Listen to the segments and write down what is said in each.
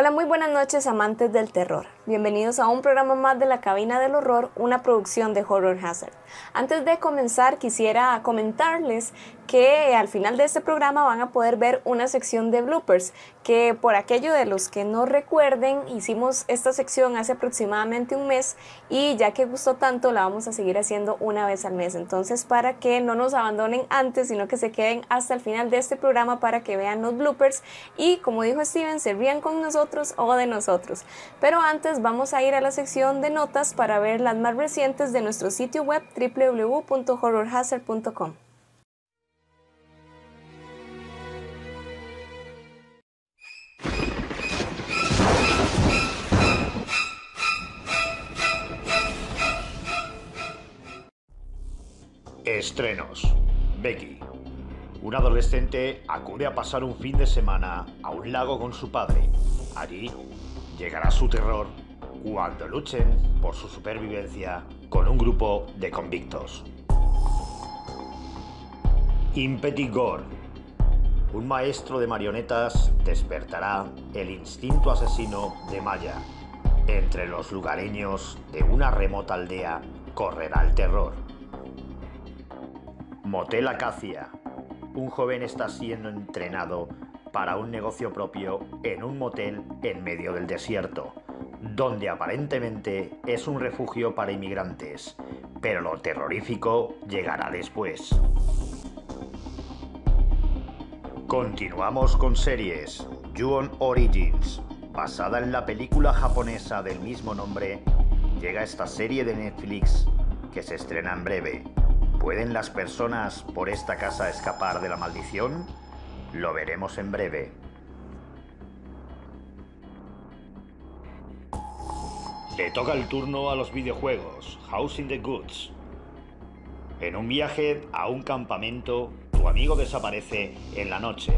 Hola, muy buenas noches amantes del terror. Bienvenidos a un programa más de la Cabina del Horror, una producción de Horror Hazard. Antes de comenzar, quisiera comentarles que al final de este programa van a poder ver una sección de bloopers, que por aquello de los que no recuerden, hicimos esta sección hace aproximadamente un mes y ya que gustó tanto, la vamos a seguir haciendo una vez al mes. Entonces, para que no nos abandonen antes, sino que se queden hasta el final de este programa para que vean los bloopers y, como dijo Steven, se rían con nosotros o de nosotros. Pero antes vamos a ir a la sección de notas para ver las más recientes de nuestro sitio web www.horrorhazard.com. Estrenos. Becky. Un adolescente acude a pasar un fin de semana a un lago con su padre. Allí llegará su terror cuando luchen por su supervivencia con un grupo de convictos. Impetigor. Un maestro de marionetas despertará el instinto asesino de Maya. Entre los lugareños de una remota aldea correrá el terror. Motel Acacia. Un joven está siendo entrenado para un negocio propio en un motel en medio del desierto, donde aparentemente es un refugio para inmigrantes, pero lo terrorífico llegará después. Continuamos con series. Ju-on Origins, basada en la película japonesa del mismo nombre, llega esta serie de Netflix que se estrena en breve. ¿Pueden las personas por esta casa escapar de la maldición? Lo veremos en breve. Le toca el turno a los videojuegos, House in the Goods. En un viaje a un campamento, tu amigo desaparece en la noche.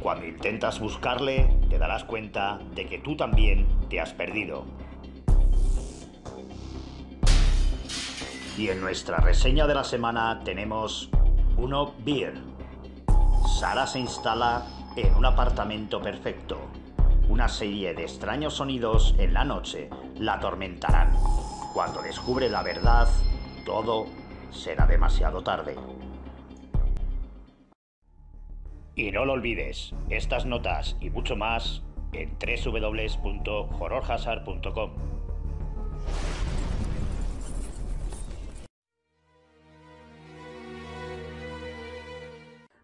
Cuando intentas buscarle, te darás cuenta de que tú también te has perdido. Y en nuestra reseña de la semana tenemos uno Beer. Sara se instala en un apartamento perfecto. Una serie de extraños sonidos en la noche la atormentarán. Cuando descubre la verdad, todo será demasiado tarde. Y no lo olvides, estas notas y mucho más en www.horrorhazard.com.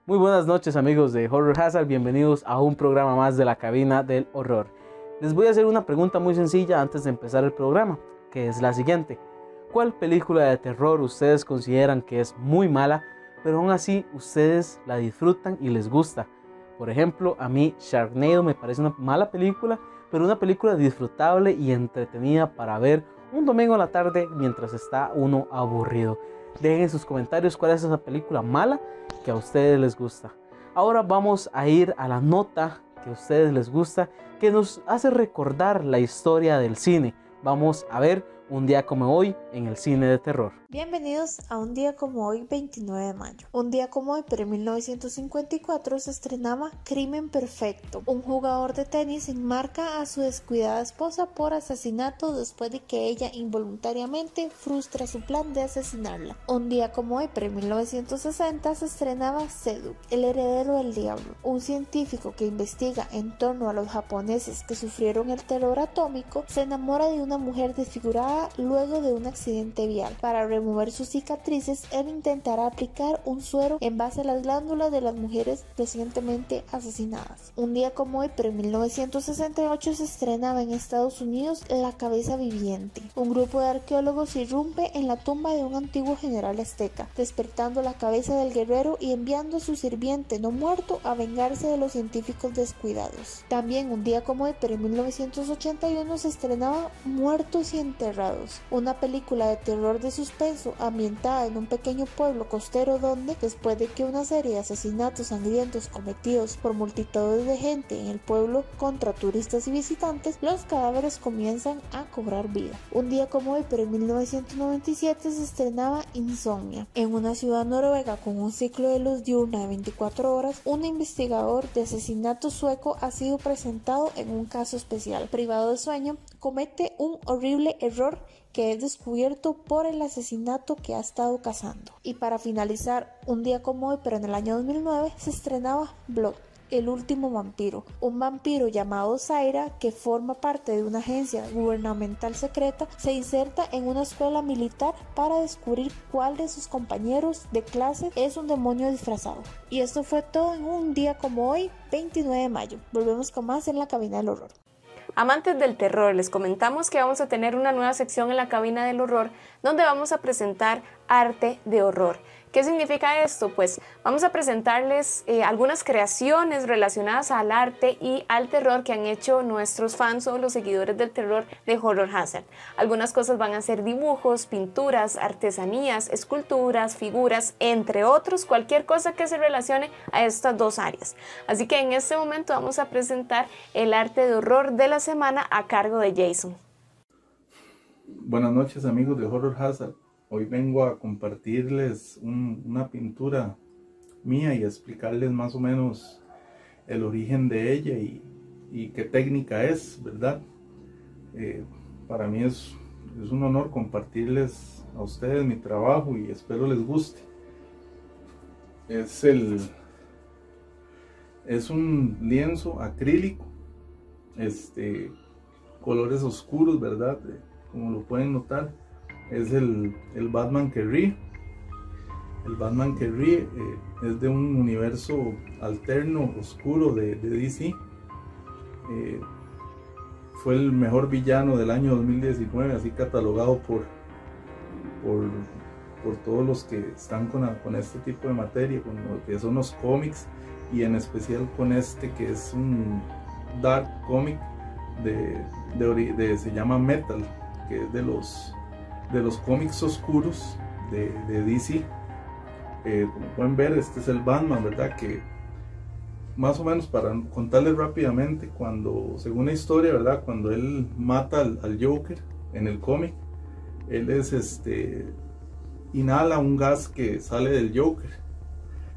Muy buenas noches amigos de Horror Hazard, bienvenidos a un programa más de la cabina del horror. Les voy a hacer una pregunta muy sencilla antes de empezar el programa, que es la siguiente. ¿Cuál película de terror ustedes consideran que es muy mala, pero aún así ustedes la disfrutan y les gusta? Por ejemplo, a mí Sharknado me parece una mala película, pero una película disfrutable y entretenida para ver un domingo a la tarde mientras está uno aburrido. Dejen en sus comentarios cuál es esa película mala que a ustedes les gusta. Ahora vamos a ir a la nota que a ustedes les gusta, que nos hace recordar la historia del cine. Vamos a ver un día como hoy en el cine de terror. Bienvenidos a un día como hoy, 29 de mayo. Un día como hoy, pero en 1954 se estrenaba Crimen Perfecto. Un jugador de tenis enmarca a su descuidada esposa por asesinato después de que ella involuntariamente frustra su plan de asesinarla. Un día como hoy, pero en 1960 se estrenaba Sedu, el heredero del diablo. Un científico que investiga en torno a los japoneses que sufrieron el terror atómico se enamora de una mujer desfigurada luego de un accidente vial. Para remover sus cicatrices, él intentará aplicar un suero en base a las glándulas de las mujeres recientemente asesinadas. Un día como hoy, pero en 1968 se estrenaba en Estados Unidos La cabeza viviente. Un grupo de arqueólogos irrumpe en la tumba de un antiguo general azteca, despertando la cabeza del guerrero y enviando a su sirviente no muerto a vengarse de los científicos descuidados. También un día como hoy, pero en 1981 se estrenaba Muertos y enterrados Una película de terror de suspenso ambientada en un pequeño pueblo costero donde, después de que una serie de asesinatos sangrientos cometidos por multitudes de gente en el pueblo contra turistas y visitantes, los cadáveres comienzan a cobrar vida. Un día como hoy, pero en 1997 se estrenaba Insomnia. En una ciudad noruega con un ciclo de luz diurna de 24 horas, un investigador de asesinato sueco ha sido presentado en un caso especial. Privado de sueño, comete un horrible error que es descubierto por el asesinato que ha estado cazando. Y para finalizar, un día como hoy, pero en el año 2009, se estrenaba Blood, el último vampiro, un vampiro llamado Zaira que forma parte de una agencia gubernamental secreta, se inserta en una escuela militar para descubrir cuál de sus compañeros de clase es un demonio disfrazado. Y esto fue todo en un día como hoy, 29 de mayo. Volvemos con más en la cabina del horror. Amantes del terror, les comentamos que vamos a tener una nueva sección en la cabina del horror donde vamos a presentar arte de horror. ¿Qué significa esto? Pues vamos a presentarles eh, algunas creaciones relacionadas al arte y al terror que han hecho nuestros fans o los seguidores del terror de Horror Hazard. Algunas cosas van a ser dibujos, pinturas, artesanías, esculturas, figuras, entre otros, cualquier cosa que se relacione a estas dos áreas. Así que en este momento vamos a presentar el arte de horror de la semana a cargo de Jason. Buenas noches amigos de Horror Hazard. Hoy vengo a compartirles una pintura mía y explicarles más o menos el origen de ella y, qué técnica es, ¿verdad? Eh, para mí es, es un honor compartirles a ustedes mi trabajo y espero les guste. Es el es un lienzo acrílico, este, colores oscuros, ¿verdad? Como lo pueden notar es el, Batman que ríe. El Batman que ríe eh, es de un universo alterno, oscuro de, DC. Eh, fue el mejor villano del año 2019, así catalogado por, por, todos los que están con, con, este tipo de materia, con lo que son los cómics y en especial con este que es un dark comic de, de se llama Metal, que es de los de los cómics oscuros de, DC. Eh, como pueden ver, este es el Batman, ¿verdad? Que más o menos para contarles rápidamente, cuando, según la historia, ¿verdad? Cuando él mata al, Joker en el cómic, él es este, inhala un gas que sale del Joker,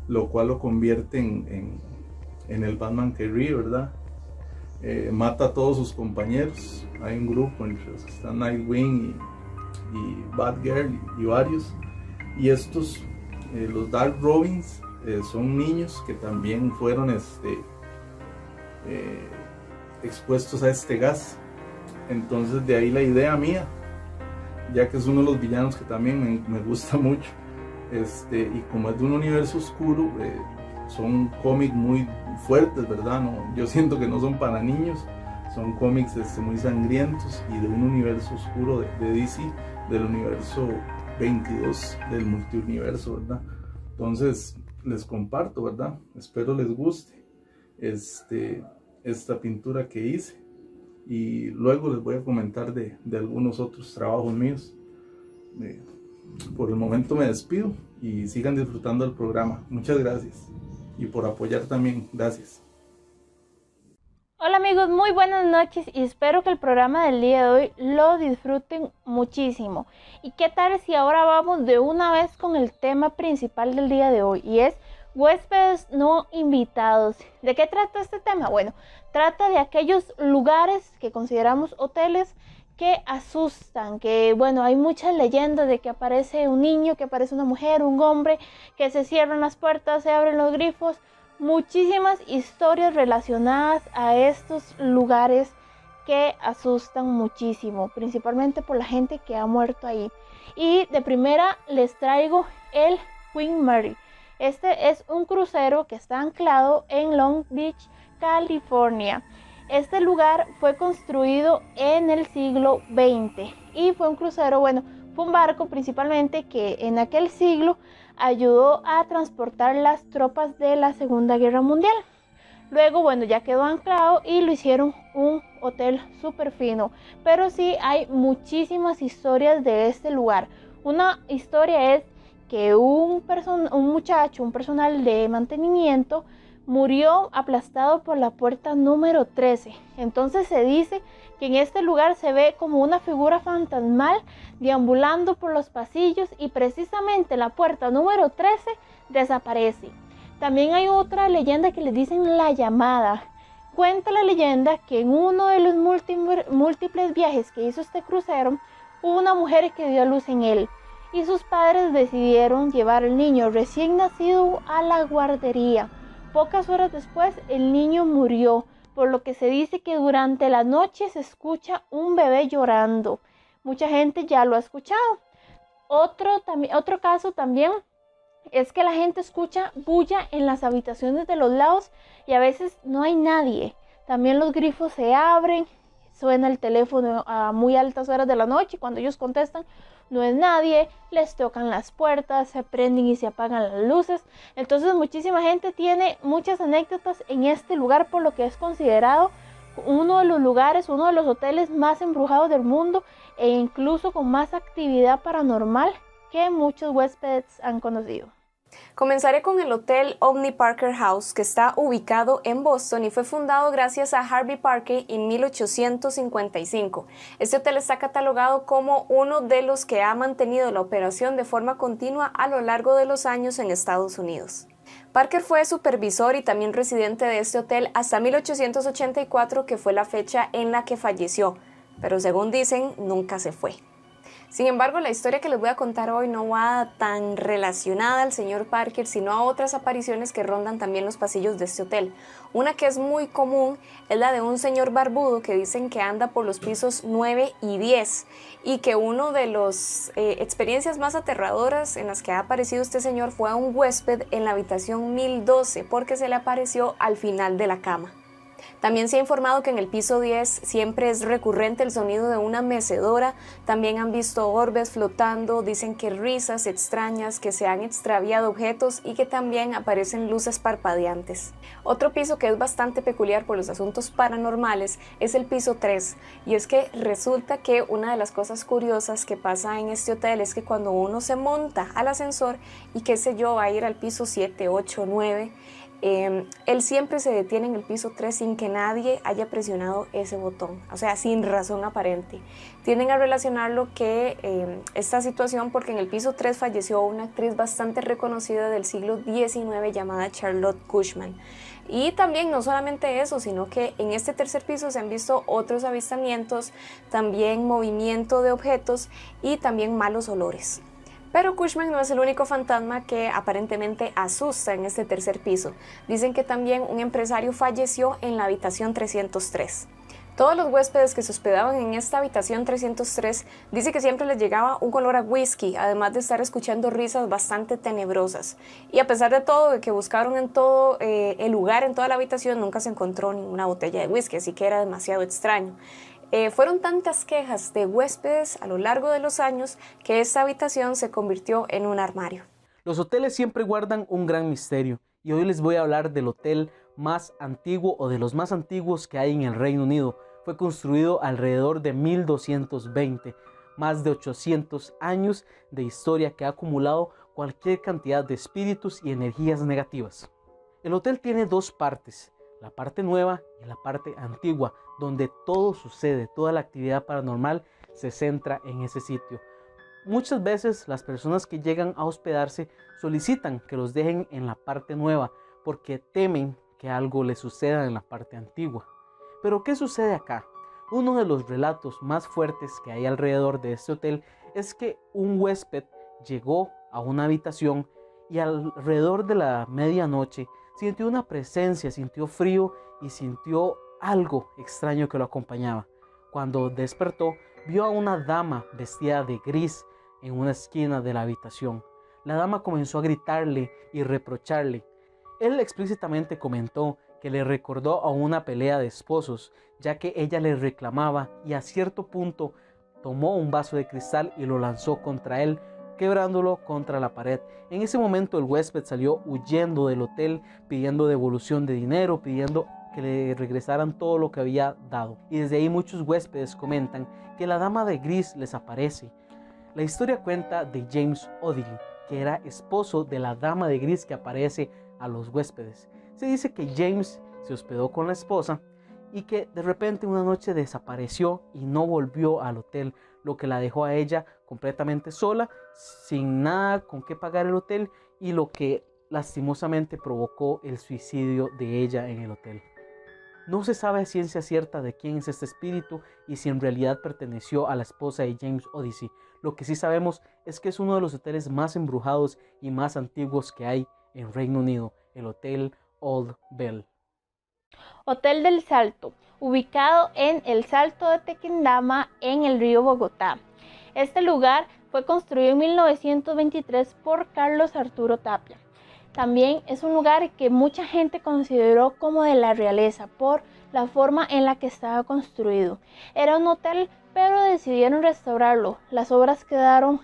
lo cual lo convierte en, en, el Batman que ríe, ¿verdad? Eh, mata a todos sus compañeros. Hay un grupo entre los que están Nightwing y y Batgirl y, varios. Y estos, eh, los Dark Robins, eh, son niños que también fueron este, eh, expuestos a este gas. Entonces de ahí la idea mía, ya que es uno de los villanos que también me, gusta mucho. Este, y como es de un universo oscuro, son cómics muy fuertes, ¿verdad? No, yo siento que no son para niños, son cómics este, muy sangrientos y de un universo oscuro de DC del universo 22 del multiuniverso, ¿verdad? Entonces, les comparto, ¿verdad? Espero les guste este, esta pintura que hice y luego les voy a comentar de, algunos otros trabajos míos. Por el momento me despido y sigan disfrutando del programa. Muchas gracias y por apoyar también. Gracias. Hola amigos, muy buenas noches y espero que el programa del día de hoy lo disfruten muchísimo. ¿Y qué tal si ahora vamos de una vez con el tema principal del día de hoy y es huéspedes no invitados? ¿De qué trata este tema? Bueno, trata de aquellos lugares que consideramos hoteles que asustan, que bueno, hay muchas leyendas de que aparece un niño, que aparece una mujer, un hombre, que se cierran las puertas, se abren los grifos muchísimas historias relacionadas a estos lugares que asustan muchísimo, principalmente por la gente que ha muerto ahí. Y de primera les traigo el Queen Mary. Este es un crucero que está anclado en Long Beach, California. Este lugar fue construido en el siglo XX y fue un crucero, bueno, fue un barco principalmente que en aquel siglo ayudó a transportar las tropas de la Segunda Guerra Mundial. Luego, bueno, ya quedó anclado y lo hicieron un hotel súper fino. Pero sí hay muchísimas historias de este lugar. Una historia es que un, un muchacho, un personal de mantenimiento, murió aplastado por la puerta número 13. Entonces se dice que en este lugar se ve como una figura fantasmal deambulando por los pasillos y precisamente la puerta número 13 desaparece. También hay otra leyenda que le dicen la llamada. Cuenta la leyenda que en uno de los múltiples viajes que hizo este crucero, hubo una mujer que dio a luz en él y sus padres decidieron llevar al niño recién nacido a la guardería. Pocas horas después el niño murió, por lo que se dice que durante la noche se escucha un bebé llorando. Mucha gente ya lo ha escuchado. Otro, otro caso también es que la gente escucha bulla en las habitaciones de los lados y a veces no hay nadie. También los grifos se abren, suena el teléfono a muy altas horas de la noche cuando ellos contestan no es nadie, les tocan las puertas, se prenden y se apagan las luces. Entonces muchísima gente tiene muchas anécdotas en este lugar por lo que es considerado uno de los lugares, uno de los hoteles más embrujados del mundo e incluso con más actividad paranormal que muchos huéspedes han conocido. Comenzaré con el Hotel Omni Parker House, que está ubicado en Boston y fue fundado gracias a Harvey Parker en 1855. Este hotel está catalogado como uno de los que ha mantenido la operación de forma continua a lo largo de los años en Estados Unidos. Parker fue supervisor y también residente de este hotel hasta 1884, que fue la fecha en la que falleció, pero según dicen, nunca se fue. Sin embargo, la historia que les voy a contar hoy no va tan relacionada al señor Parker, sino a otras apariciones que rondan también los pasillos de este hotel. Una que es muy común es la de un señor barbudo que dicen que anda por los pisos 9 y 10 y que una de las eh, experiencias más aterradoras en las que ha aparecido este señor fue a un huésped en la habitación 1012 porque se le apareció al final de la cama. También se ha informado que en el piso 10 siempre es recurrente el sonido de una mecedora. También han visto orbes flotando, dicen que risas extrañas, que se han extraviado objetos y que también aparecen luces parpadeantes. Otro piso que es bastante peculiar por los asuntos paranormales es el piso 3. Y es que resulta que una de las cosas curiosas que pasa en este hotel es que cuando uno se monta al ascensor y qué sé yo, va a ir al piso 7, 8, 9, Em, él siempre se detiene en el piso 3 sin que nadie haya presionado ese botón, o sea, sin razón aparente. Tienen a relacionarlo que em, esta situación porque en el piso 3 falleció una actriz bastante reconocida del siglo XIX llamada Charlotte Cushman. Y también no solamente eso, sino que en este tercer piso se han visto otros avistamientos, también movimiento de objetos y también malos olores. Pero Cushman no es el único fantasma que aparentemente asusta en este tercer piso. Dicen que también un empresario falleció en la habitación 303. Todos los huéspedes que se hospedaban en esta habitación 303 dice que siempre les llegaba un color a whisky, además de estar escuchando risas bastante tenebrosas. Y a pesar de todo, de que buscaron en todo eh, el lugar, en toda la habitación, nunca se encontró ninguna botella de whisky, así que era demasiado extraño. Eh, fueron tantas quejas de huéspedes a lo largo de los años que esta habitación se convirtió en un armario. Los hoteles siempre guardan un gran misterio y hoy les voy a hablar del hotel más antiguo o de los más antiguos que hay en el Reino Unido. Fue construido alrededor de 1220, más de 800 años de historia que ha acumulado cualquier cantidad de espíritus y energías negativas. El hotel tiene dos partes, la parte nueva y la parte antigua, donde todo sucede, toda la actividad paranormal se centra en ese sitio. Muchas veces las personas que llegan a hospedarse solicitan que los dejen en la parte nueva porque temen que algo les suceda en la parte antigua. Pero ¿qué sucede acá? Uno de los relatos más fuertes que hay alrededor de este hotel es que un huésped llegó a una habitación y alrededor de la medianoche sintió una presencia, sintió frío y sintió algo extraño que lo acompañaba. Cuando despertó, vio a una dama vestida de gris en una esquina de la habitación. La dama comenzó a gritarle y reprocharle. Él explícitamente comentó que le recordó a una pelea de esposos, ya que ella le reclamaba y a cierto punto tomó un vaso de cristal y lo lanzó contra él, quebrándolo contra la pared. En ese momento el huésped salió huyendo del hotel pidiendo devolución de dinero, pidiendo que le regresaran todo lo que había dado. Y desde ahí muchos huéspedes comentan que la dama de gris les aparece. La historia cuenta de James Odili, que era esposo de la dama de gris que aparece a los huéspedes. Se dice que James se hospedó con la esposa y que de repente una noche desapareció y no volvió al hotel, lo que la dejó a ella completamente sola, sin nada con qué pagar el hotel y lo que lastimosamente provocó el suicidio de ella en el hotel. No se sabe a ciencia cierta de quién es este espíritu y si en realidad perteneció a la esposa de James Odyssey. Lo que sí sabemos es que es uno de los hoteles más embrujados y más antiguos que hay en Reino Unido, el Hotel Old Bell. Hotel del Salto, ubicado en el Salto de Tequendama en el río Bogotá. Este lugar fue construido en 1923 por Carlos Arturo Tapia. También es un lugar que mucha gente consideró como de la realeza por la forma en la que estaba construido. Era un hotel, pero decidieron restaurarlo. Las obras quedaron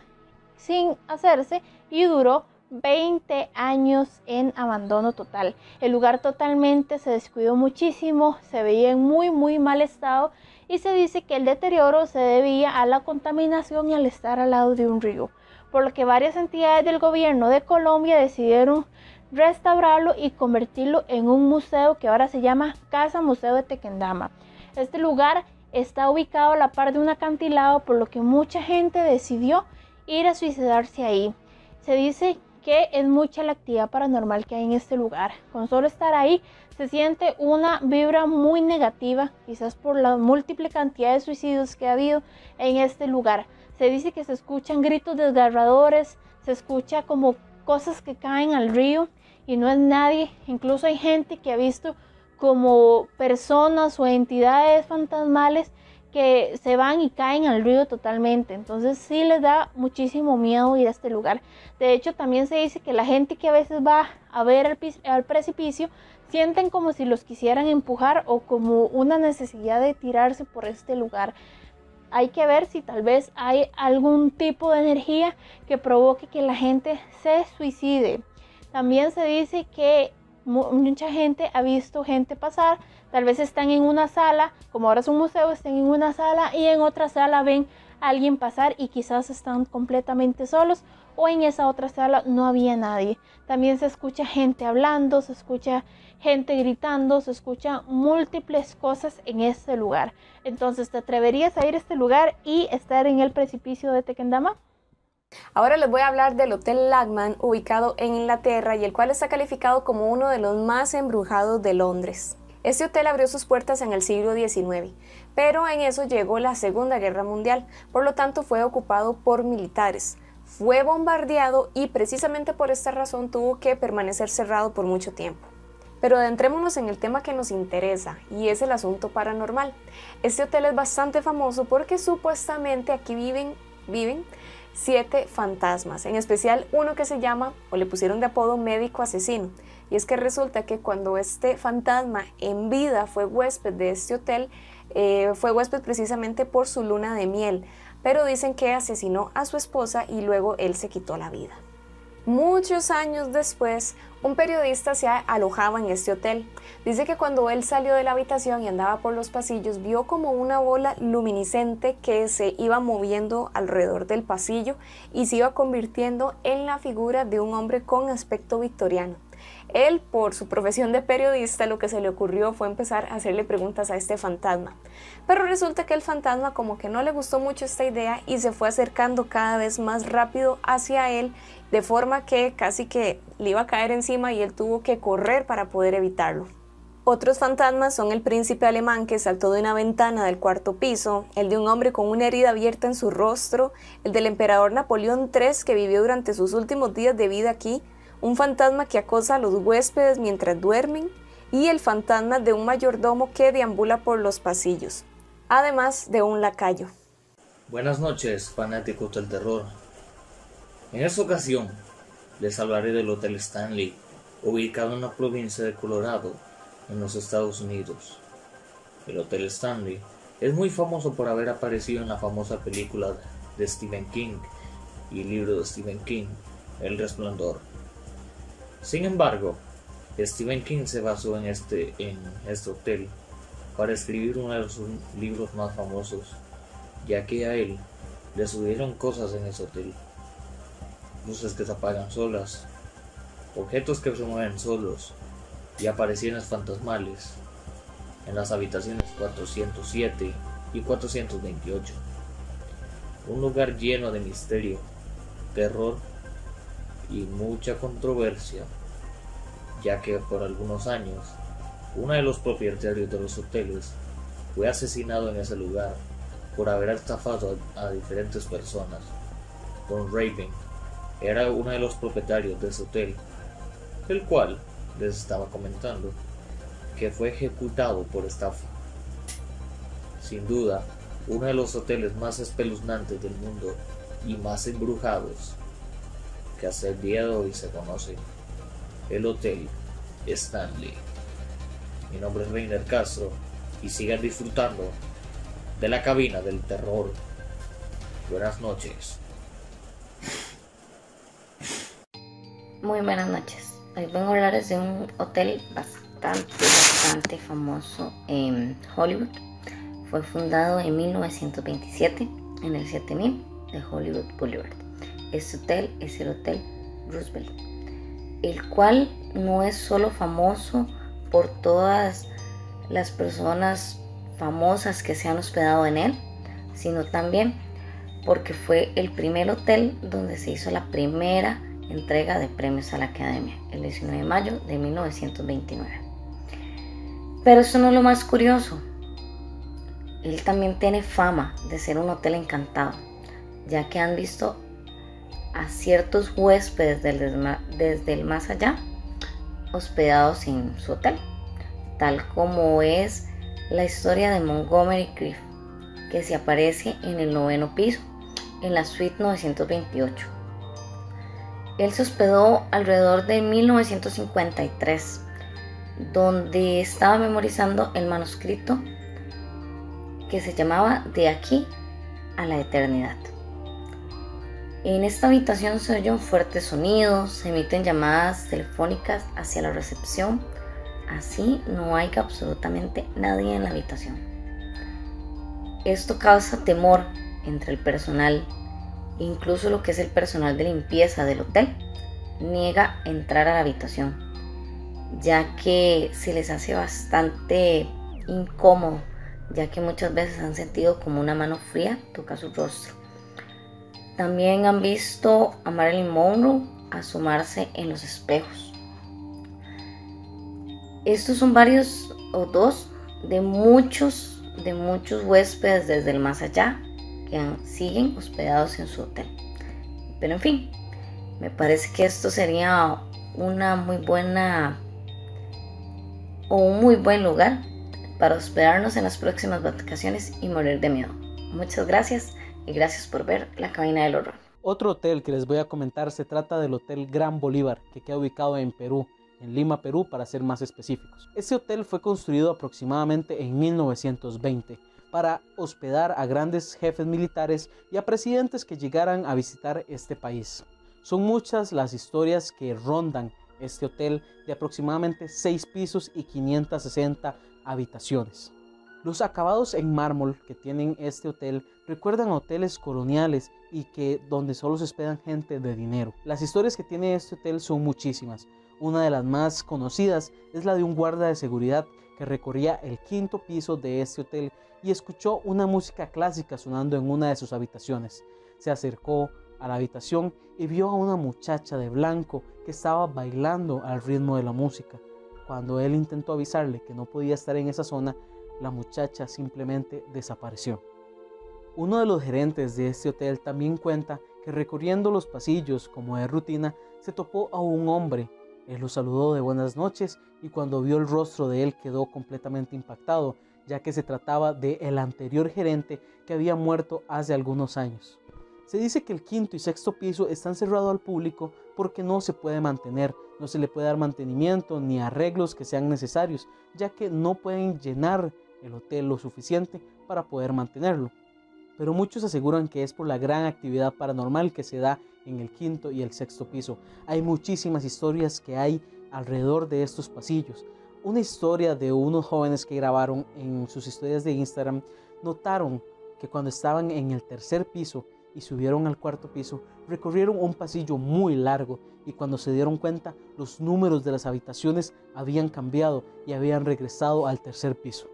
sin hacerse y duró 20 años en abandono total. El lugar totalmente se descuidó muchísimo, se veía en muy muy mal estado y se dice que el deterioro se debía a la contaminación y al estar al lado de un río, por lo que varias entidades del gobierno de Colombia decidieron restaurarlo y convertirlo en un museo que ahora se llama Casa Museo de Tequendama. Este lugar está ubicado a la par de un acantilado, por lo que mucha gente decidió ir a suicidarse ahí. Se dice que es mucha la actividad paranormal que hay en este lugar. Con solo estar ahí se siente una vibra muy negativa, quizás por la múltiple cantidad de suicidios que ha habido en este lugar. Se dice que se escuchan gritos desgarradores, se escucha como cosas que caen al río y no es nadie. Incluso hay gente que ha visto como personas o entidades fantasmales que se van y caen al río totalmente. Entonces sí les da muchísimo miedo ir a este lugar. De hecho, también se dice que la gente que a veces va a ver al, precipicio sienten como si los quisieran empujar o como una necesidad de tirarse por este lugar. Hay que ver si tal vez hay algún tipo de energía que provoque que la gente se suicide. También se dice que mucha gente ha visto gente pasar, tal vez están en una sala, como ahora es un museo, están en una sala y en otra sala ven a alguien pasar y quizás están completamente solos o en esa otra sala no había nadie. También se escucha gente hablando, se escucha gente gritando, se escucha múltiples cosas en este lugar. Entonces, ¿te atreverías a ir a este lugar y estar en el precipicio de Tequendama? Ahora les voy a hablar del Hotel Lagman, ubicado en Inglaterra y el cual está calificado como uno de los más embrujados de Londres. Este hotel abrió sus puertas en el siglo XIX, pero en eso llegó la Segunda Guerra Mundial, por lo tanto fue ocupado por militares. Fue bombardeado y precisamente por esta razón tuvo que permanecer cerrado por mucho tiempo. Pero adentrémonos en el tema que nos interesa y es el asunto paranormal. Este hotel es bastante famoso porque supuestamente aquí viven, viven siete fantasmas, en especial uno que se llama, o le pusieron de apodo médico asesino. Y es que resulta que cuando este fantasma en vida fue huésped de este hotel, eh, fue huésped precisamente por su luna de miel, pero dicen que asesinó a su esposa y luego él se quitó la vida. Muchos años después, un periodista se alojaba en este hotel. Dice que cuando él salió de la habitación y andaba por los pasillos, vio como una bola luminiscente que se iba moviendo alrededor del pasillo y se iba convirtiendo en la figura de un hombre con aspecto victoriano. Él, por su profesión de periodista, lo que se le ocurrió fue empezar a hacerle preguntas a este fantasma. Pero resulta que el fantasma como que no le gustó mucho esta idea y se fue acercando cada vez más rápido hacia él, de forma que casi que le iba a caer encima y él tuvo que correr para poder evitarlo. Otros fantasmas son el príncipe alemán que saltó de una ventana del cuarto piso, el de un hombre con una herida abierta en su rostro, el del emperador Napoleón III que vivió durante sus últimos días de vida aquí, un fantasma que acosa a los huéspedes mientras duermen y el fantasma de un mayordomo que deambula por los pasillos, además de un lacayo. Buenas noches, fanáticos del terror. En esta ocasión les hablaré del Hotel Stanley, ubicado en la provincia de Colorado, en los Estados Unidos. El Hotel Stanley es muy famoso por haber aparecido en la famosa película de Stephen King, y el libro de Stephen King, El Resplandor. Sin embargo, Stephen King se basó en este, en este hotel para escribir uno de sus libros más famosos, ya que a él le subieron cosas en ese hotel. Luces que se apagan solas, objetos que se mueven solos y apariciones fantasmales en las habitaciones 407 y 428. Un lugar lleno de misterio, terror y mucha controversia, ya que por algunos años uno de los propietarios de los hoteles fue asesinado en ese lugar por haber estafado a, diferentes personas. Don Raven era uno de los propietarios de ese hotel, el cual les estaba comentando que fue ejecutado por estafa. Sin duda, uno de los hoteles más espeluznantes del mundo y más embrujados que hasta el día de hoy se conoce, el Hotel Stanley. Mi nombre es Reiner Castro y sigan disfrutando de la cabina del terror. Buenas noches. Muy buenas noches. Hoy vengo a hablarles de un hotel bastante, bastante famoso en Hollywood. Fue fundado en 1927 en el 7000 de Hollywood Boulevard. Este hotel es el Hotel Roosevelt, el cual no es solo famoso por todas las personas famosas que se han hospedado en él, sino también porque fue el primer hotel donde se hizo la primera entrega de premios a la Academia, el 19 de mayo de 1929. Pero eso no es lo más curioso. Él también tiene fama de ser un hotel encantado, ya que han visto a ciertos huéspedes desde el más allá hospedados en su hotel, tal como es la historia de Montgomery Cliff, que se aparece en el noveno piso, en la suite 928. Él se hospedó alrededor de 1953, donde estaba memorizando el manuscrito que se llamaba De aquí a la eternidad. En esta habitación se oyen fuertes sonidos, se emiten llamadas telefónicas hacia la recepción, así no hay absolutamente nadie en la habitación. Esto causa temor entre el personal, incluso lo que es el personal de limpieza del hotel, niega entrar a la habitación, ya que se les hace bastante incómodo, ya que muchas veces han sentido como una mano fría toca su rostro. También han visto a Marilyn Monroe asomarse en los espejos. Estos son varios o dos de muchos, de muchos huéspedes desde el más allá que siguen hospedados en su hotel. Pero en fin, me parece que esto sería una muy buena o un muy buen lugar para hospedarnos en las próximas vacaciones y morir de miedo. Muchas gracias y gracias por ver La Cabina del Horror. Otro hotel que les voy a comentar se trata del Hotel Gran Bolívar, que queda ubicado en Perú, en Lima, Perú, para ser más específicos. Este hotel fue construido aproximadamente en 1920 para hospedar a grandes jefes militares y a presidentes que llegaran a visitar este país. Son muchas las historias que rondan este hotel de aproximadamente 6 pisos y 560 habitaciones. Los acabados en mármol que tienen este hotel recuerdan hoteles coloniales y que donde solo se hospedan gente de dinero. Las historias que tiene este hotel son muchísimas. Una de las más conocidas es la de un guarda de seguridad que recorría el quinto piso de este hotel y escuchó una música clásica sonando en una de sus habitaciones. Se acercó a la habitación y vio a una muchacha de blanco que estaba bailando al ritmo de la música. Cuando él intentó avisarle que no podía estar en esa zona, la muchacha simplemente desapareció. Uno de los gerentes de este hotel también cuenta que recorriendo los pasillos como de rutina se topó a un hombre. Él lo saludó de buenas noches y cuando vio el rostro de él quedó completamente impactado, ya que se trataba de el anterior gerente que había muerto hace algunos años. Se dice que el quinto y sexto piso están cerrados al público porque no se puede mantener, no se le puede dar mantenimiento ni arreglos que sean necesarios, ya que no pueden llenar el hotel lo suficiente para poder mantenerlo. Pero muchos aseguran que es por la gran actividad paranormal que se da en el quinto y el sexto piso. Hay muchísimas historias que hay alrededor de estos pasillos. Una historia de unos jóvenes que grabaron en sus historias de Instagram notaron que cuando estaban en el tercer piso y subieron al cuarto piso, recorrieron un pasillo muy largo y cuando se dieron cuenta los números de las habitaciones habían cambiado y habían regresado al tercer piso.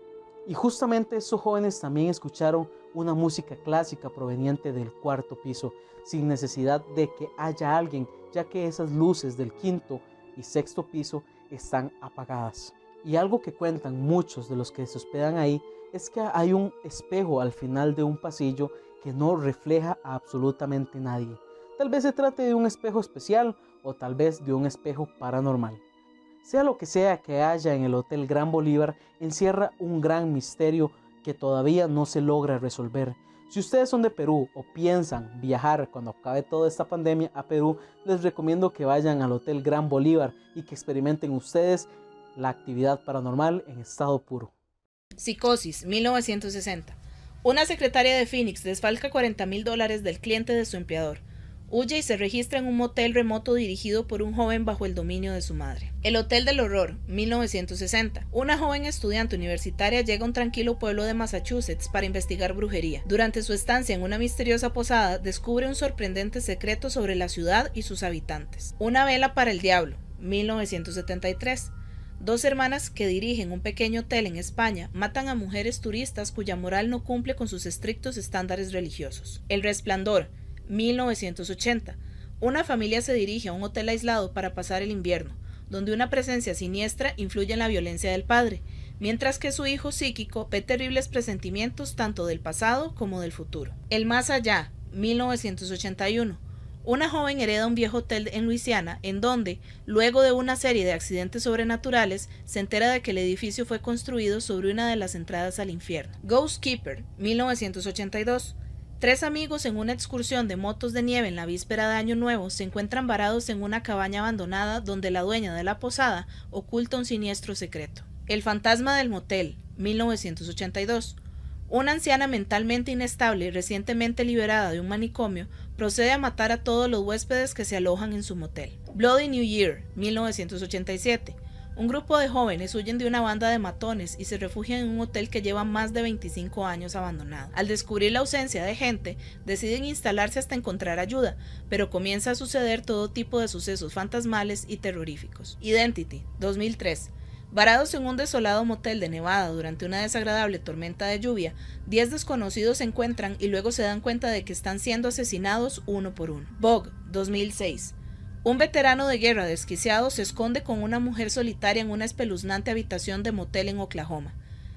Y justamente esos jóvenes también escucharon una música clásica proveniente del cuarto piso, sin necesidad de que haya alguien, ya que esas luces del quinto y sexto piso están apagadas. Y algo que cuentan muchos de los que se hospedan ahí es que hay un espejo al final de un pasillo que no refleja a absolutamente nadie. Tal vez se trate de un espejo especial o tal vez de un espejo paranormal. Sea lo que sea que haya en el Hotel Gran Bolívar, encierra un gran misterio que todavía no se logra resolver. Si ustedes son de Perú o piensan viajar cuando acabe toda esta pandemia a Perú, les recomiendo que vayan al Hotel Gran Bolívar y que experimenten ustedes la actividad paranormal en estado puro. Psicosis, 1960. Una secretaria de Phoenix desfalca 40 mil dólares del cliente de su empleador huye y se registra en un motel remoto dirigido por un joven bajo el dominio de su madre. El Hotel del Horror, 1960. Una joven estudiante universitaria llega a un tranquilo pueblo de Massachusetts para investigar brujería. Durante su estancia en una misteriosa posada, descubre un sorprendente secreto sobre la ciudad y sus habitantes. Una vela para el diablo, 1973. Dos hermanas que dirigen un pequeño hotel en España matan a mujeres turistas cuya moral no cumple con sus estrictos estándares religiosos. El Resplandor, 1980. Una familia se dirige a un hotel aislado para pasar el invierno, donde una presencia siniestra influye en la violencia del padre, mientras que su hijo psíquico ve terribles presentimientos tanto del pasado como del futuro. El Más Allá, 1981. Una joven hereda un viejo hotel en Luisiana, en donde, luego de una serie de accidentes sobrenaturales, se entera de que el edificio fue construido sobre una de las entradas al infierno. Ghost Keeper, 1982. Tres amigos en una excursión de motos de nieve en la víspera de Año Nuevo se encuentran varados en una cabaña abandonada donde la dueña de la posada oculta un siniestro secreto. El fantasma del motel, 1982. Una anciana mentalmente inestable y recientemente liberada de un manicomio procede a matar a todos los huéspedes que se alojan en su motel. Bloody New Year, 1987. Un grupo de jóvenes huyen de una banda de matones y se refugian en un hotel que lleva más de 25 años abandonado. Al descubrir la ausencia de gente, deciden instalarse hasta encontrar ayuda, pero comienza a suceder todo tipo de sucesos fantasmales y terroríficos. Identity, 2003. Varados en un desolado motel de Nevada durante una desagradable tormenta de lluvia, 10 desconocidos se encuentran y luego se dan cuenta de que están siendo asesinados uno por uno. Vogue, 2006. Un veterano de guerra desquiciado se esconde con una mujer solitaria en una espeluznante habitación de motel en Oklahoma.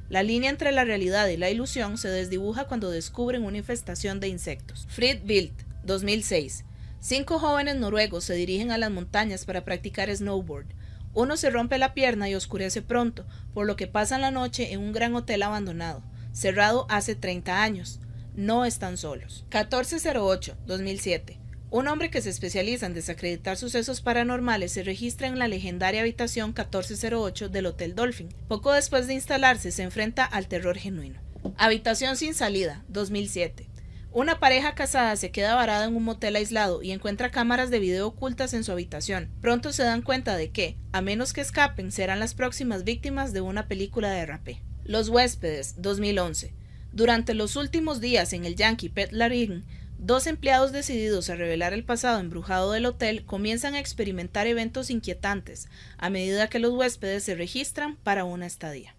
La línea entre la realidad y la ilusión se desdibuja cuando descubren una infestación de insectos. Frid Bild, 2006. Cinco jóvenes noruegos se dirigen a las montañas para practicar snowboard. Uno se rompe la pierna y oscurece pronto, por lo que pasan la noche en un gran hotel abandonado, cerrado hace 30 años. No están solos. 1408, 2007. Un hombre que se especializa en desacreditar sucesos paranormales se registra en la legendaria habitación 1408 del Hotel Dolphin. Poco después de instalarse se enfrenta al terror genuino. Habitación sin salida, 2007. Una pareja casada se queda varada en un motel aislado y encuentra cámaras de video ocultas en su habitación. Pronto se dan cuenta de que, a menos que escapen, serán las próximas víctimas de una película de rapé. Los huéspedes, 2011. Durante los últimos días en el Yankee Pet Laring, Dos empleados decididos a revelar el pasado embrujado del hotel comienzan a experimentar eventos inquietantes a medida que los huéspedes se registran para una estadía.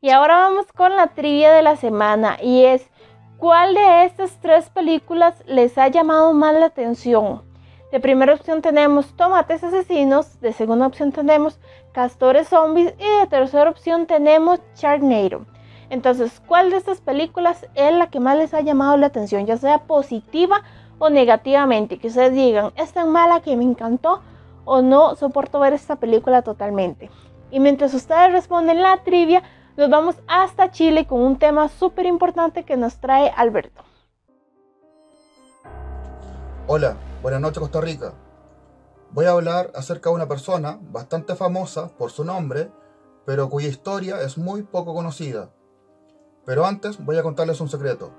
Y ahora vamos con la trivia de la semana y es ¿cuál de estas tres películas les ha llamado más la atención? De primera opción tenemos Tomates Asesinos, de segunda opción tenemos Castores Zombies y de tercera opción tenemos Charnado. Entonces, ¿cuál de estas películas es la que más les ha llamado la atención, ya sea positiva o negativamente? Que ustedes digan, es tan mala que me encantó o no soporto ver esta película totalmente. Y mientras ustedes responden la trivia, nos vamos hasta Chile con un tema súper importante que nos trae Alberto. Hola, buenas noches Costa Rica. Voy a hablar acerca de una persona bastante famosa por su nombre, pero cuya historia es muy poco conocida. Pero antes voy a contarles un secreto.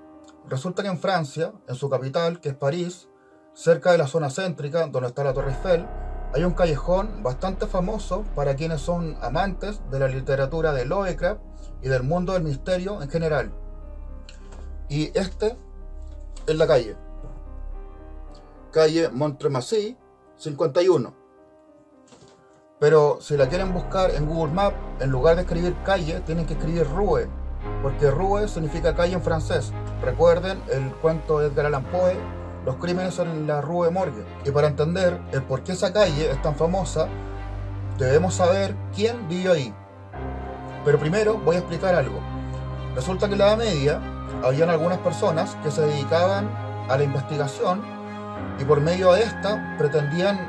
resulta que en Francia, en su capital, que es París, cerca de la zona céntrica donde está la Torre Eiffel, hay un callejón bastante famoso para quienes son amantes de la literatura de Lovecraft y del mundo del misterio en general. Y este es la calle. Calle Montremasy 51. Pero si la quieren buscar en Google Maps, en lugar de escribir calle, tienen que escribir Rue, porque Rue significa calle en francés. Recuerden el cuento de Edgar Allan Poe, Los crímenes en la Rue Morgue. Y para entender el por qué esa calle es tan famosa, debemos saber quién vivió ahí. Pero primero voy a explicar algo. Resulta que en la Edad Media habían algunas personas que se dedicaban a la investigación y por medio de esta pretendían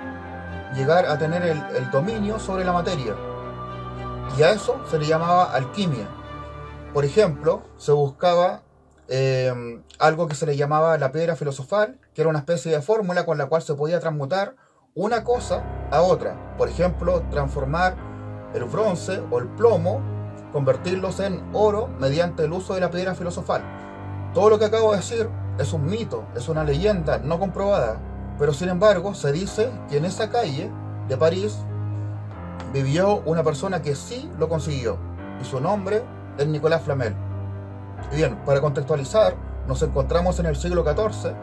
llegar a tener el, el dominio sobre la materia. Y a eso se le llamaba alquimia. Por ejemplo, se buscaba eh, algo que se le llamaba la piedra filosofal, que era una especie de fórmula con la cual se podía transmutar una cosa a otra. Por ejemplo, transformar el bronce o el plomo, convertirlos en oro mediante el uso de la piedra filosofal. Todo lo que acabo de decir es un mito, es una leyenda no comprobada, pero sin embargo se dice que en esa calle de París vivió una persona que sí lo consiguió, y su nombre es Nicolás Flamel. Y bien, para contextualizar, nos encontramos en el siglo XIV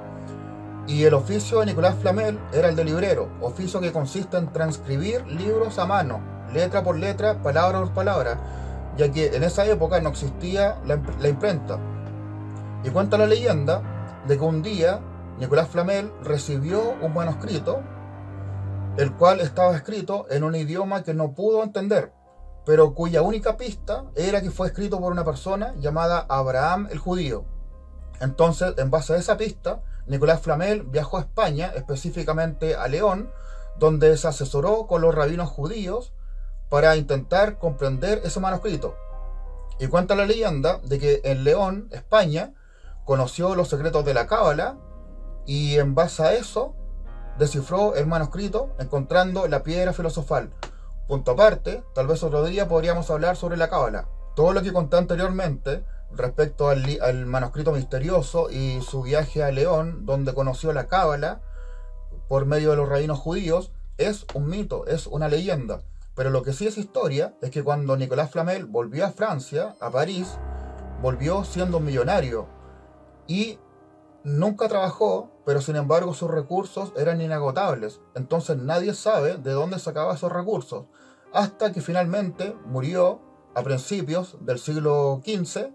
y el oficio de Nicolás Flamel era el de librero, oficio que consiste en transcribir libros a mano, letra por letra, palabra por palabra, ya que en esa época no existía la, la imprenta. Y cuenta la leyenda de que un día Nicolás Flamel recibió un manuscrito, el cual estaba escrito en un idioma que no pudo entender, pero cuya única pista era que fue escrito por una persona llamada Abraham el judío. Entonces, en base a esa pista, Nicolás Flamel viajó a España, específicamente a León, donde se asesoró con los rabinos judíos para intentar comprender ese manuscrito. Y cuenta la leyenda de que en León, España, conoció los secretos de la Cábala y en base a eso descifró el manuscrito encontrando la piedra filosofal. Punto aparte, tal vez otro día podríamos hablar sobre la Cábala. Todo lo que conté anteriormente respecto al, manuscrito misterioso y su viaje a León, donde conoció la Cábala por medio de los rabinos judíos, es un mito, es una leyenda. Pero lo que sí es historia es que cuando Nicolás Flamel volvió a Francia, a París, volvió siendo un millonario y nunca trabajó, pero sin embargo sus recursos eran inagotables. Entonces nadie sabe de dónde sacaba esos recursos, hasta que finalmente murió a principios del siglo XV,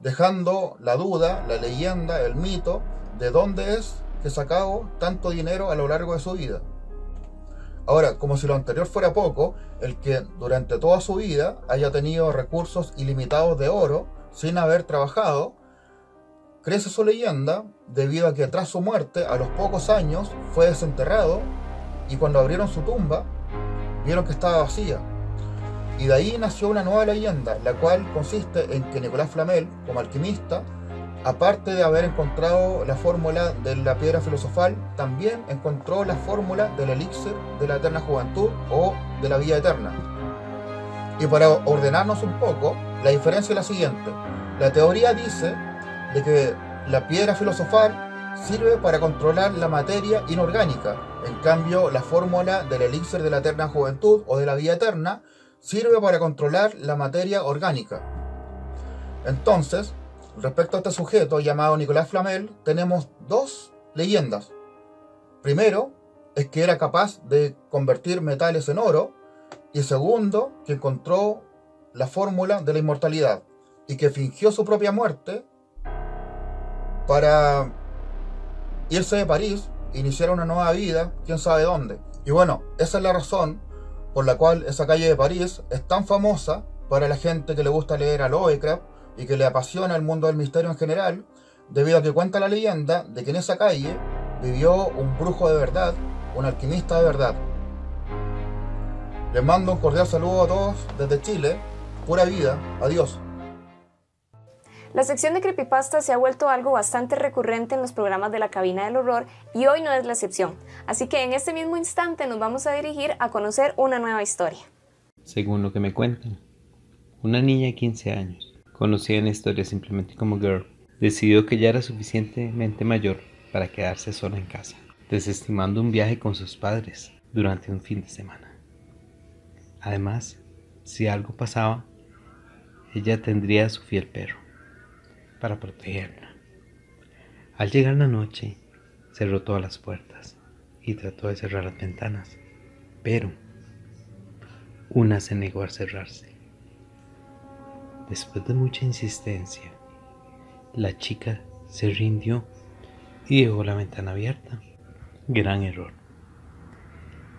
dejando la duda, la leyenda, el mito de dónde es que sacaba tanto dinero a lo largo de su vida. Ahora, como si lo anterior fuera poco, el que durante toda su vida haya tenido recursos ilimitados de oro sin haber trabajado, crece su leyenda debido a que tras su muerte, a los pocos años, fue desenterrado y cuando abrieron su tumba, vieron que estaba vacía. Y de ahí nació una nueva leyenda, la cual consiste en que Nicolás Flamel, como alquimista, aparte de haber encontrado la fórmula de la piedra filosofal, también encontró la fórmula del elixir de la eterna juventud o de la vida eterna. Y para ordenarnos un poco, la diferencia es la siguiente. La teoría dice de que la piedra filosofal sirve para controlar la materia inorgánica. En cambio, la fórmula del elixir de la eterna juventud o de la vida eterna sirve para controlar la materia orgánica. Entonces, respecto a este sujeto llamado Nicolás Flamel, tenemos dos leyendas. Primero, es que era capaz de convertir metales en oro. Y segundo, que encontró la fórmula de la inmortalidad y que fingió su propia muerte para irse de París, iniciar una nueva vida, quién sabe dónde. Y bueno, esa es la razón por la cual esa calle de París es tan famosa para la gente que le gusta leer a Lovecraft y que le apasiona el mundo del misterio en general, debido a que cuenta la leyenda de que en esa calle vivió un brujo de verdad, un alquimista de verdad. Les mando un cordial saludo a todos desde Chile, pura vida, adiós. La sección de creepypasta se ha vuelto algo bastante recurrente en los programas de la cabina del horror y hoy no es la excepción. Así que en este mismo instante nos vamos a dirigir a conocer una nueva historia. Según lo que me cuentan, una niña de 15 años, conocida en la historia simplemente como Girl, decidió que ya era suficientemente mayor para quedarse sola en casa, desestimando un viaje con sus padres durante un fin de semana. Además, si algo pasaba, ella tendría a su fiel perro para protegerla. Al llegar la noche, cerró todas las puertas y trató de cerrar las ventanas, pero una se negó a cerrarse. Después de mucha insistencia, la chica se rindió y dejó la ventana abierta. Gran error.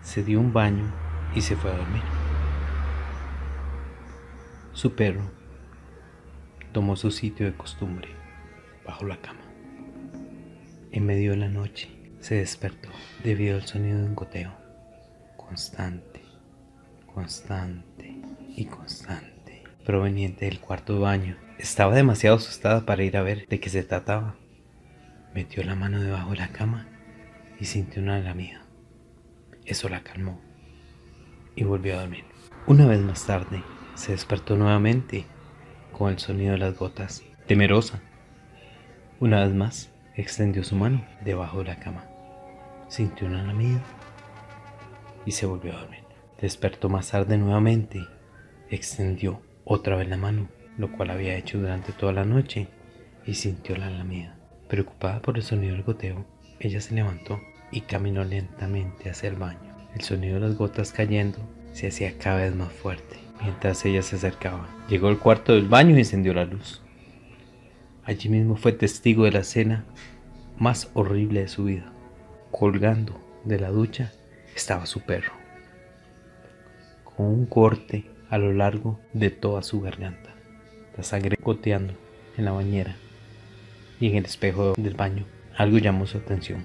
Se dio un baño y se fue a dormir. Su perro tomó su sitio de costumbre bajo la cama. En medio de la noche se despertó debido al sonido de un goteo constante, constante y constante, proveniente del cuarto de baño. Estaba demasiado asustada para ir a ver de qué se trataba. Metió la mano debajo de la cama y sintió una lamida. Eso la calmó y volvió a dormir. Una vez más tarde, se despertó nuevamente con el sonido de las gotas, temerosa. Una vez más, extendió su mano debajo de la cama. Sintió una lamida y se volvió a dormir. Despertó más tarde nuevamente, extendió otra vez la mano, lo cual había hecho durante toda la noche, y sintió la lamida. Preocupada por el sonido del goteo, ella se levantó y caminó lentamente hacia el baño. El sonido de las gotas cayendo se hacía cada vez más fuerte mientras ella se acercaba. Llegó al cuarto del baño y encendió la luz. Allí mismo fue testigo de la escena más horrible de su vida. Colgando de la ducha estaba su perro, con un corte a lo largo de toda su garganta, la sangre goteando en la bañera y en el espejo del baño. Algo llamó su atención.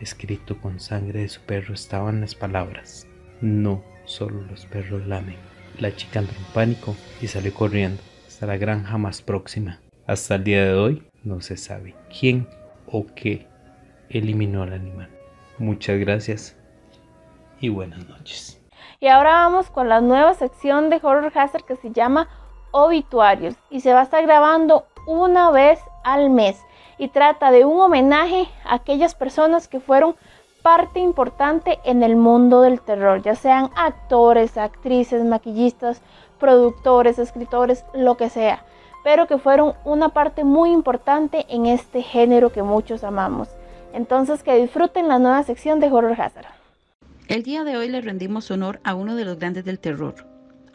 Escrito con sangre de su perro estaban las palabras, no Solo los perros lamen. La chica entró en pánico y salió corriendo hasta la granja más próxima. Hasta el día de hoy no se sabe quién o qué eliminó al animal. Muchas gracias y buenas noches. Y ahora vamos con la nueva sección de Horror Hazard que se llama Obituarios y se va a estar grabando una vez al mes y trata de un homenaje a aquellas personas que fueron parte importante en el mundo del terror, ya sean actores, actrices, maquillistas, productores, escritores, lo que sea, pero que fueron una parte muy importante en este género que muchos amamos. Entonces que disfruten la nueva sección de Horror Hazard. El día de hoy le rendimos honor a uno de los grandes del terror.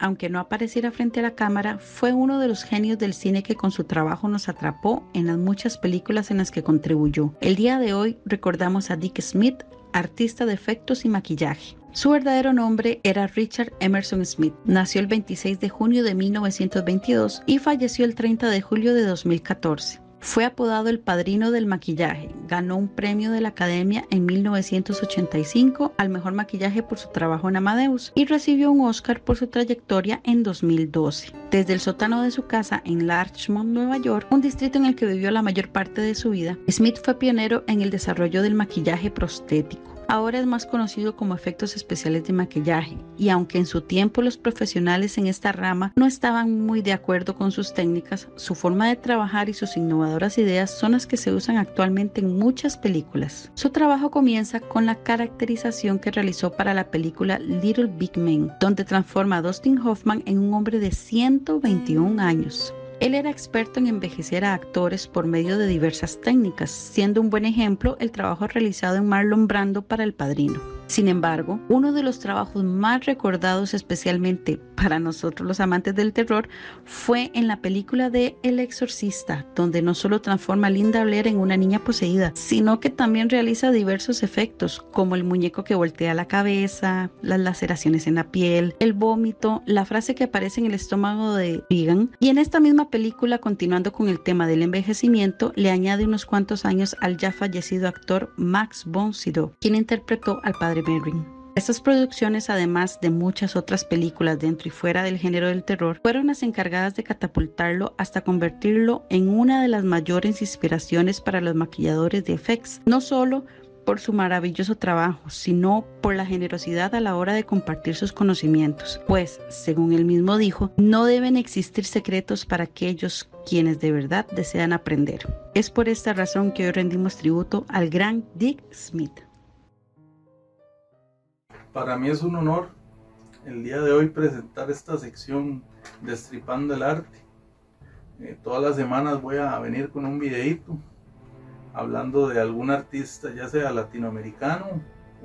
Aunque no apareciera frente a la cámara, fue uno de los genios del cine que con su trabajo nos atrapó en las muchas películas en las que contribuyó. El día de hoy recordamos a Dick Smith, artista de efectos y maquillaje. Su verdadero nombre era Richard Emerson Smith. Nació el 26 de junio de 1922 y falleció el 30 de julio de 2014. Fue apodado el padrino del maquillaje. Ganó un premio de la Academia en 1985 al mejor maquillaje por su trabajo en Amadeus y recibió un Oscar por su trayectoria en 2012. Desde el sótano de su casa en Larchmont, Nueva York, un distrito en el que vivió la mayor parte de su vida, Smith fue pionero en el desarrollo del maquillaje prostético ahora es más conocido como efectos especiales de maquillaje, y aunque en su tiempo los profesionales en esta rama no estaban muy de acuerdo con sus técnicas, su forma de trabajar y sus innovadoras ideas son las que se usan actualmente en muchas películas. Su trabajo comienza con la caracterización que realizó para la película Little Big Men, donde transforma a Dustin Hoffman en un hombre de 121 años. Él era experto en envejecer a actores por medio de diversas técnicas, siendo un buen ejemplo el trabajo realizado en Marlon Brando para El Padrino. Sin embargo, uno de los trabajos más recordados especialmente para nosotros los amantes del terror fue en la película de El Exorcista, donde no solo transforma a Linda Blair en una niña poseída, sino que también realiza diversos efectos, como el muñeco que voltea la cabeza, las laceraciones en la piel, el vómito, la frase que aparece en el estómago de Regan. Y en esta misma película, continuando con el tema del envejecimiento, le añade unos cuantos años al ya fallecido actor Max von Sydow, quien interpretó al padre estas producciones, además de muchas otras películas dentro y fuera del género del terror, fueron las encargadas de catapultarlo hasta convertirlo en una de las mayores inspiraciones para los maquilladores de effects, no solo por su maravilloso trabajo, sino por la generosidad a la hora de compartir sus conocimientos, pues, según él mismo dijo, no deben existir secretos para aquellos quienes de verdad desean aprender. Es por esta razón que hoy rendimos tributo al gran Dick Smith. Para mí es un honor el día de hoy presentar esta sección Destripando el Arte. Eh, todas las semanas voy a venir con un videito hablando de algún artista, ya sea latinoamericano,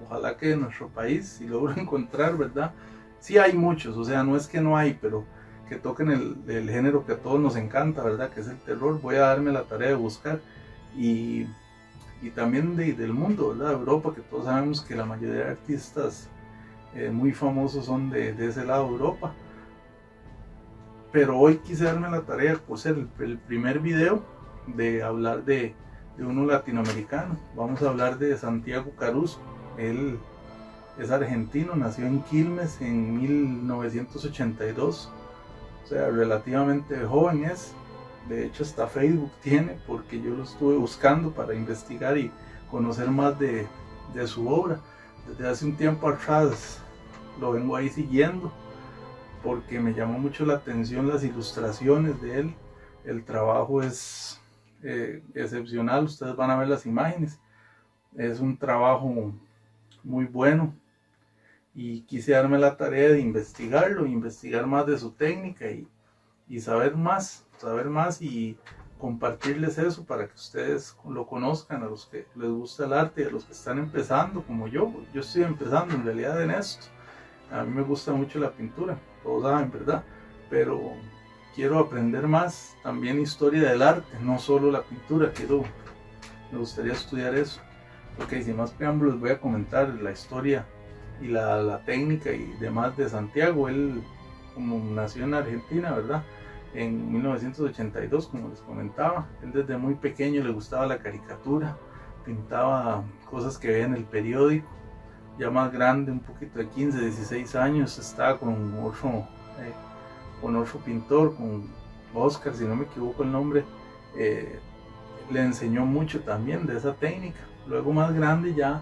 ojalá que de nuestro país, si logro encontrar, ¿verdad? Sí hay muchos, o sea, no es que no hay, pero que toquen el, género que a todos nos encanta, ¿verdad? Que es el terror. Voy a darme la tarea de buscar. Y, y también de, del mundo. De Europa, que todos sabemos que la mayoría de artistas eh, muy famosos son de, de, ese lado de Europa. Pero hoy quise darme la tarea por ser el, el primer video de hablar de, de uno latinoamericano. Vamos a hablar de Santiago Caruso. Él es argentino, nació en Quilmes en 1982. O sea, relativamente joven es. De hecho, hasta Facebook tiene, porque yo lo estuve buscando para investigar y conocer más de, su obra. Desde hace un tiempo atrás lo vengo ahí siguiendo, porque me llamó mucho la atención las ilustraciones de él. El trabajo es eh, excepcional, ustedes van a ver las imágenes. Es un trabajo muy bueno y quise darme la tarea de investigarlo, investigar más de su técnica y saber más, saber más y compartirles eso para que ustedes lo conozcan, a los que les gusta el arte a los que están empezando como yo. Yo estoy empezando en realidad en esto. A mí me gusta mucho la pintura, todos saben, ¿verdad? Pero quiero aprender más también historia del arte, no solo la pintura, quiero, me gustaría estudiar eso. Ok, sin más preámbulos voy a comentar la historia y la, la, técnica y demás de Santiago. Él como nació en Argentina, ¿verdad? En 1982, como les comentaba. Él desde muy pequeño le gustaba la caricatura, pintaba cosas que veía en el periódico. Ya más grande, un poquito de 15, 16 años, estaba con otro eh, con otro pintor, con Oscar, si no me equivoco el nombre, eh, le enseñó mucho también de esa técnica. Luego más grande ya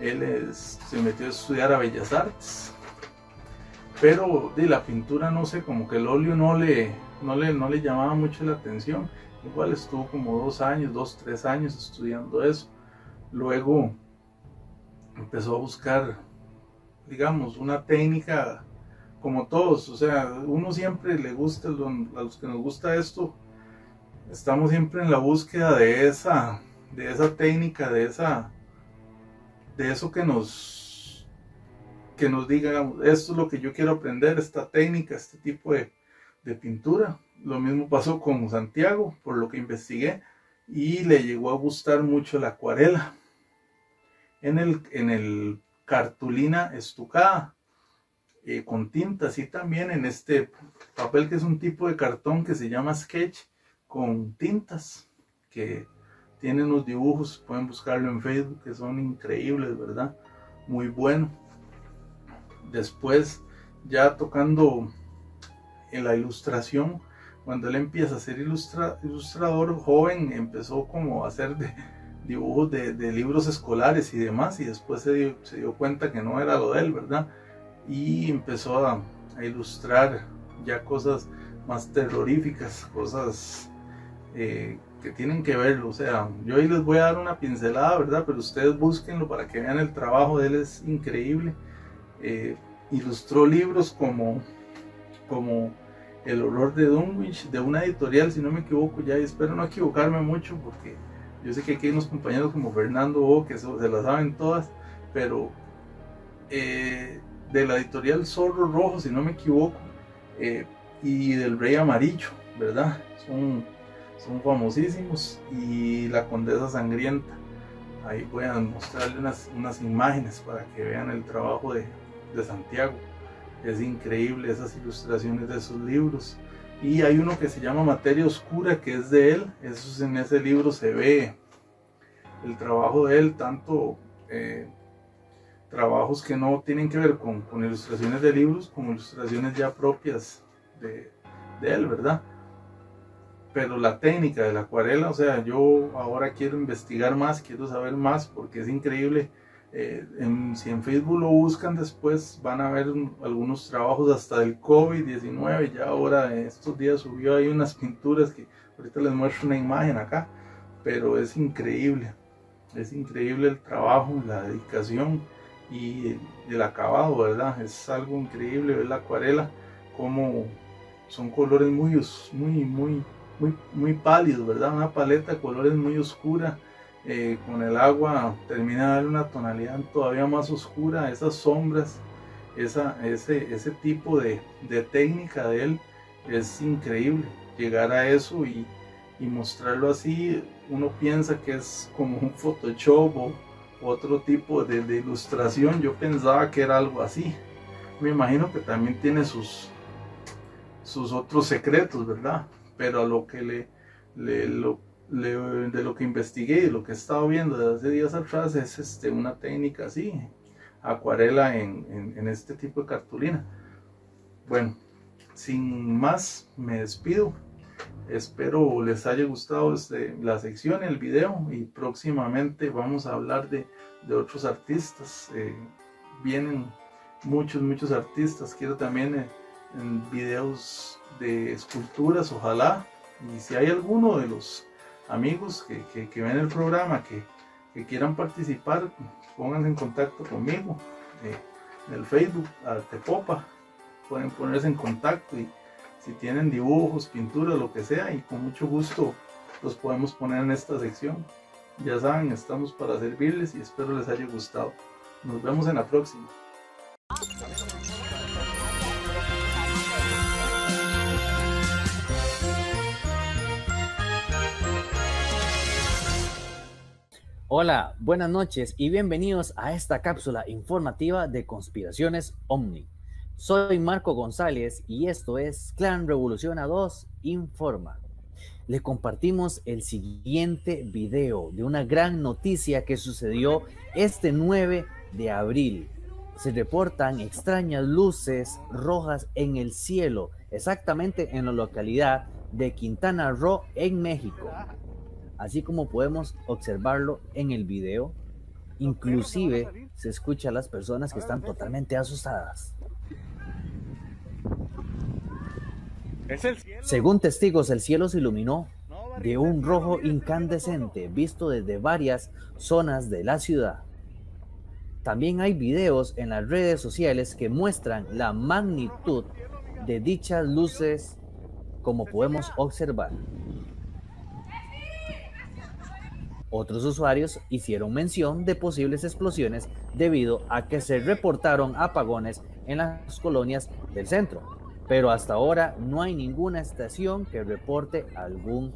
él se metió a estudiar a Bellas Artes. Pero de la pintura no sé, como que el óleo no le, no le, no le llamaba mucho la atención. Igual estuvo como dos años, dos, tres años estudiando eso. Luego empezó a buscar, digamos, una técnica como todos, o sea, uno siempre le gusta, a los que nos gusta esto, estamos siempre en la búsqueda de esa, de esa técnica, de esa, de eso que nos, que nos diga, esto es lo que yo quiero aprender, esta técnica, este tipo de, de pintura. Lo mismo pasó con Santiago, por lo que investigué, y le llegó a gustar mucho la acuarela. En el, en el cartulina estucada eh, con tintas y también en este papel que es un tipo de cartón que se llama sketch con tintas que tiene unos dibujos, pueden buscarlo en Facebook que son increíbles, ¿verdad? Muy bueno. Después ya tocando en la ilustración, cuando él empieza a ser ilustrador joven, empezó como a hacer dibujos de, libros escolares y demás, y después se se dio cuenta que no era lo de él, ¿verdad? y empezó a, ilustrar ya cosas más terroríficas, cosas eh, que tienen que ver, o sea, yo hoy les voy a dar una pincelada, ¿verdad? Pero ustedes búsquenlo para que vean el trabajo de él, es increíble. Eh, ilustró libros como, como El horror de Dunwich, de una editorial, si no me equivoco, ya espero no equivocarme mucho, porque yo sé que aquí hay unos compañeros como Fernando O que se, se las saben todas, pero eh, de la editorial Zorro Rojo, si no me equivoco, eh, y del Rey Amarillo, ¿verdad? Son, son famosísimos. Y la Condesa Sangrienta. Ahí voy a mostrarle unas, unas imágenes para que vean el trabajo de, de Santiago. Es increíble esas ilustraciones de sus libros. Y hay uno que se llama Materia Oscura, que es de él. Eso en ese libro se ve el trabajo de él, tanto eh, trabajos que no tienen que ver con, con ilustraciones de libros, como ilustraciones ya propias de, de, él, ¿verdad? pero la técnica de la acuarela, o sea, yo ahora quiero investigar más, quiero saber más, porque es increíble. Eh, si en Facebook lo buscan después, van a ver algunos trabajos hasta del COVID-19. Ya ahora, estos días subió ahí unas pinturas que ahorita les muestro una imagen acá, pero es increíble. Es increíble el trabajo, la dedicación y el, acabado, ¿verdad? Es algo increíble ver la acuarela, como son colores muy, muy, muy, muy, muy pálidos, ¿verdad? Una paleta de colores muy oscura. Eh, con el agua termina de darle una tonalidad todavía más oscura, esas sombras, ese, ese tipo de, técnica de él es increíble. Llegar a eso y, mostrarlo así, uno piensa que es como un Photoshop o otro tipo de, ilustración. Yo pensaba que era algo así. Me imagino que también tiene sus, sus otros secretos, ¿verdad? Pero a lo que le, de lo que investigué y lo que he estado viendo desde hace días atrás es este, una técnica así, acuarela en, en, este tipo de cartulina. Bueno, sin más, me despido. Espero les haya gustado este, la sección, el video y próximamente vamos a hablar de, de otros artistas. Eh, vienen muchos, muchos artistas. Quiero también eh, en videos de esculturas, ojalá. Y si hay alguno de los amigos que, ven el programa que, que, quieran participar, pónganse en contacto conmigo eh, en el Facebook, Artepopa. Pueden ponerse en contacto y si tienen dibujos, pinturas, lo que sea, y con mucho gusto los podemos poner en esta sección. Ya saben, estamos para servirles y espero les haya gustado. Nos vemos en la próxima. Hola, buenas noches y bienvenidos a esta cápsula informativa de Conspiraciones Omni. Soy Marco González y esto es Clan Revolución A2 Informa. Le compartimos el siguiente video de una gran noticia que sucedió este 9 de abril. Se reportan extrañas luces rojas en el cielo, exactamente en la localidad de Quintana Roo, en México. Así como podemos observarlo en el video, inclusive se escucha a las personas que están totalmente asustadas. Según testigos, el cielo se iluminó de un rojo incandescente visto desde varias zonas de la ciudad. También hay videos en las redes sociales que muestran la magnitud de dichas luces como podemos observar. Otros usuarios hicieron mención de posibles explosiones debido a que se reportaron apagones en las colonias del centro pero hasta ahora no hay ninguna estación que reporte algún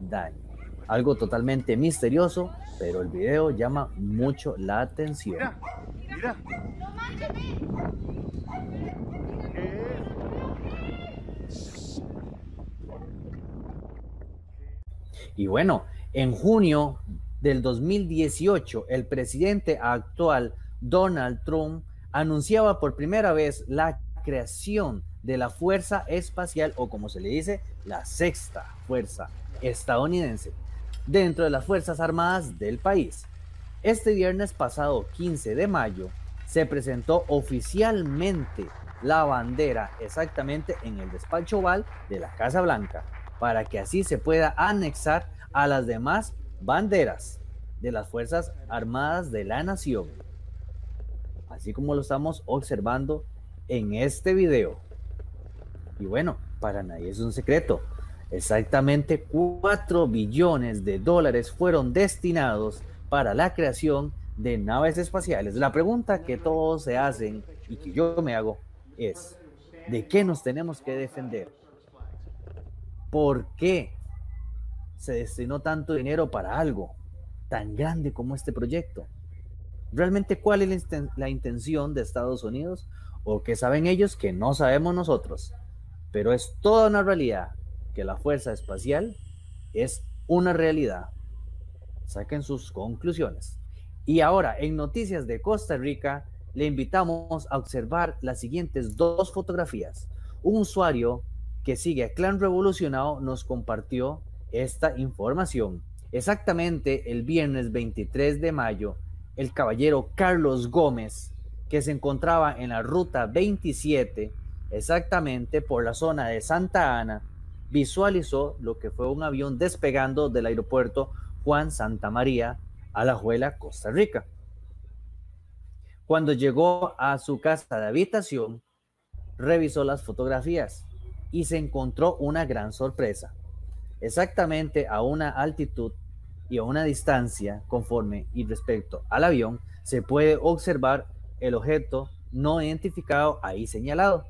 daño. Algo totalmente misterioso, pero el video llama mucho la atención. Mira, Y bueno, en junio del 2018, el presidente actual Donald Trump anunciaba por primera vez la creación de la Fuerza Espacial o como se le dice, la sexta Fuerza estadounidense dentro de las Fuerzas Armadas del país. Este viernes pasado 15 de mayo se presentó oficialmente la bandera exactamente en el despacho oval de la Casa Blanca para que así se pueda anexar a las demás banderas de las Fuerzas Armadas de la Nación. Así como lo estamos observando en este video. Y bueno, para nadie es un secreto. Exactamente 4 billones de dólares fueron destinados para la creación de naves espaciales. La pregunta que todos se hacen y que yo me hago es, ¿de qué nos tenemos que defender? ¿Por qué se destinó tanto dinero para algo tan grande como este proyecto? ¿Realmente cuál es la intención de Estados Unidos? ¿O qué saben ellos que no sabemos nosotros? Pero es toda una realidad que la fuerza espacial es una realidad. Saquen sus conclusiones. Y ahora, en Noticias de Costa Rica, le invitamos a observar las siguientes dos fotografías. Un usuario que sigue a Clan Revolucionado, nos compartió esta información. Exactamente el viernes 23 de mayo, el caballero Carlos Gómez, que se encontraba en la ruta 27, exactamente por la zona de Santa Ana, visualizó lo que fue un avión despegando del aeropuerto Juan Santa María a La Juela, Costa Rica. Cuando llegó a su casa de habitación, revisó las fotografías y se encontró una gran sorpresa. Exactamente a una altitud y a una distancia conforme y respecto al avión, se puede observar el objeto no identificado ahí señalado.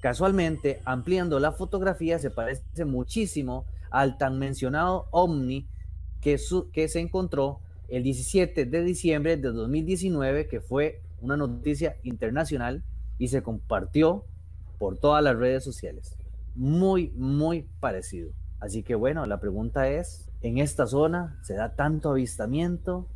Casualmente, ampliando la fotografía, se parece muchísimo al tan mencionado ovni que, que se encontró el 17 de diciembre de 2019, que fue una noticia internacional y se compartió por todas las redes sociales. Muy, muy parecido. Así que bueno, la pregunta es, ¿en esta zona se da tanto avistamiento?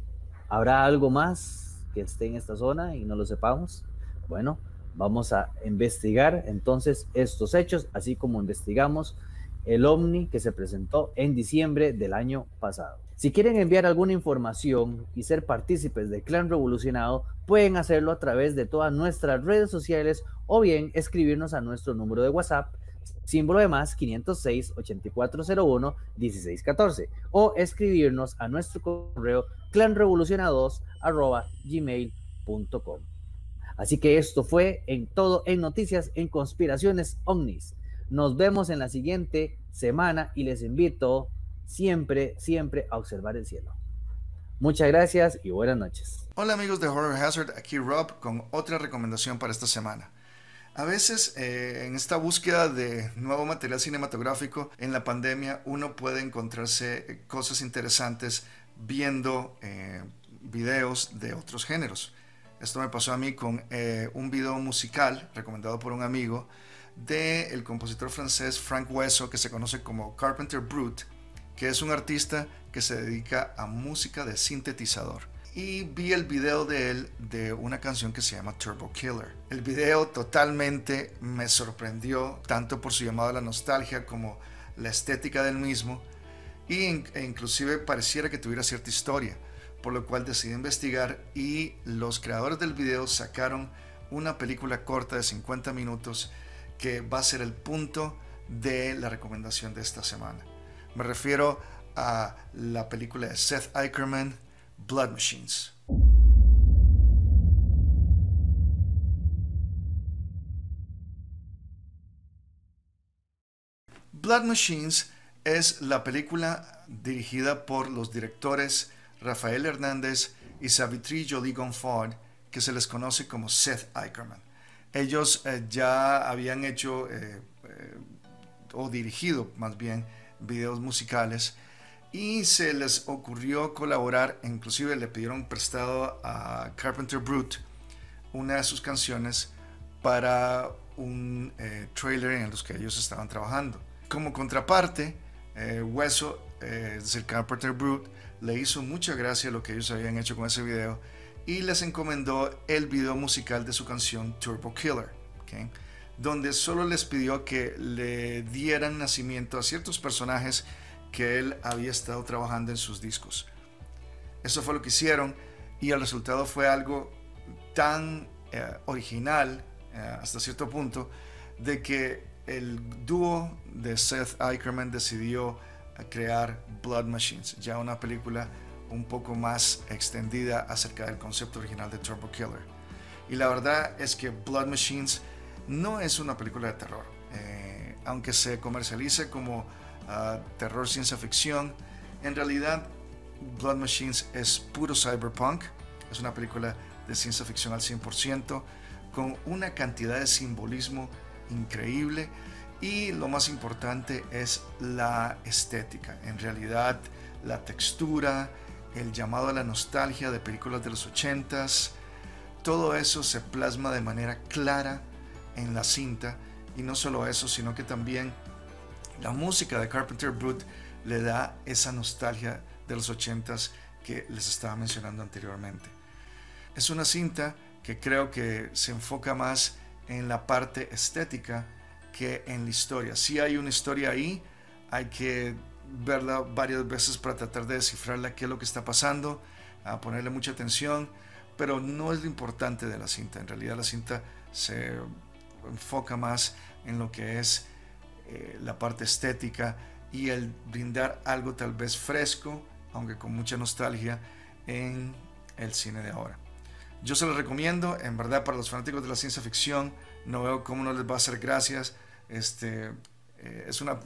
¿Habrá algo más que esté en esta zona y no lo sepamos? Bueno, vamos a investigar entonces estos hechos, así como investigamos el ovni que se presentó en diciembre del año pasado. Si quieren enviar alguna información y ser partícipes del Clan Revolucionado, pueden hacerlo a través de todas nuestras redes sociales o bien escribirnos a nuestro número de WhatsApp, símbolo de más 506 8401 1614 o escribirnos a nuestro correo clanrevolucionados gmail.com. Así que esto fue en todo en noticias en conspiraciones ovnis. Nos vemos en la siguiente semana y les invito siempre, siempre a observar el cielo. Muchas gracias y buenas noches. Hola amigos de Horror Hazard, aquí Rob con otra recomendación para esta semana. A veces eh, en esta búsqueda de nuevo material cinematográfico en la pandemia uno puede encontrarse cosas interesantes viendo eh, videos de otros géneros. Esto me pasó a mí con eh, un video musical recomendado por un amigo del el compositor francés Frank Hueso que se conoce como Carpenter Brute que es un artista que se dedica a música de sintetizador. Y vi el video de él de una canción que se llama Turbo Killer. El video totalmente me sorprendió, tanto por su llamado a la nostalgia como la estética del mismo, e inclusive pareciera que tuviera cierta historia, por lo cual decidí investigar y los creadores del video sacaron una película corta de 50 minutos que va a ser el punto de la recomendación de esta semana. Me refiero a la película de Seth Eicherman, Blood Machines. Blood Machines es la película dirigida por los directores Rafael Hernández y Savitri Jolie Gonford, que se les conoce como Seth Eicherman. Ellos eh, ya habían hecho eh, eh, o dirigido más bien videos musicales y se les ocurrió colaborar, inclusive le pidieron prestado a Carpenter Brute una de sus canciones para un eh, trailer en los que ellos estaban trabajando. Como contraparte, eh, Hueso, eh, es decir, Carpenter Brute, le hizo mucha gracia lo que ellos habían hecho con ese video y les encomendó el video musical de su canción Turbo Killer donde solo les pidió que le dieran nacimiento a ciertos personajes que él había estado trabajando en sus discos. Eso fue lo que hicieron y el resultado fue algo tan eh, original eh, hasta cierto punto de que el dúo de Seth Eicherman decidió eh, crear Blood Machines, ya una película un poco más extendida acerca del concepto original de Turbo Killer. Y la verdad es que Blood Machines no es una película de terror. Aunque se comercialice como terror ciencia ficción, en realidad Blood Machines es puro cyberpunk. Es una película de ciencia ficción al 100%, con una cantidad de simbolismo increíble y lo más importante es la estética. En realidad, la textura, el llamado a la nostalgia de películas de los 80s, todo eso se plasma de manera clara en la cinta. Y no solo eso, sino que también la música de Carpenter Brut le da esa nostalgia de los ochentas que les estaba mencionando anteriormente. Es una cinta que creo que se enfoca más en la parte estética que en la historia. Si hay una historia ahí, hay que verla varias veces para tratar de descifrarla qué es lo que está pasando, a ponerle mucha atención, pero no es lo importante de la cinta. En realidad la cinta se enfoca más en lo que es eh, la parte estética y el brindar algo tal vez fresco, aunque con mucha nostalgia, en el cine de ahora. Yo se lo recomiendo, en verdad, para los fanáticos de la ciencia ficción, no veo cómo no les va a hacer gracias. Este, eh, es una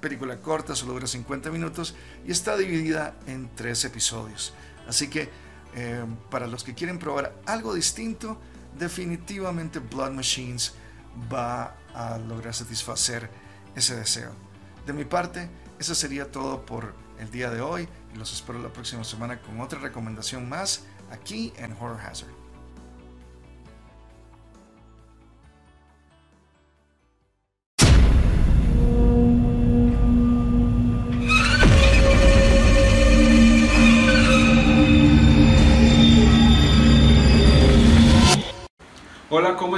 película corta, solo dura 50 minutos y está dividida en tres episodios. Así que eh, para los que quieren probar algo distinto, definitivamente Blood Machines va a lograr satisfacer ese deseo. De mi parte, eso sería todo por el día de hoy y los espero la próxima semana con otra recomendación más aquí en Horror Hazard.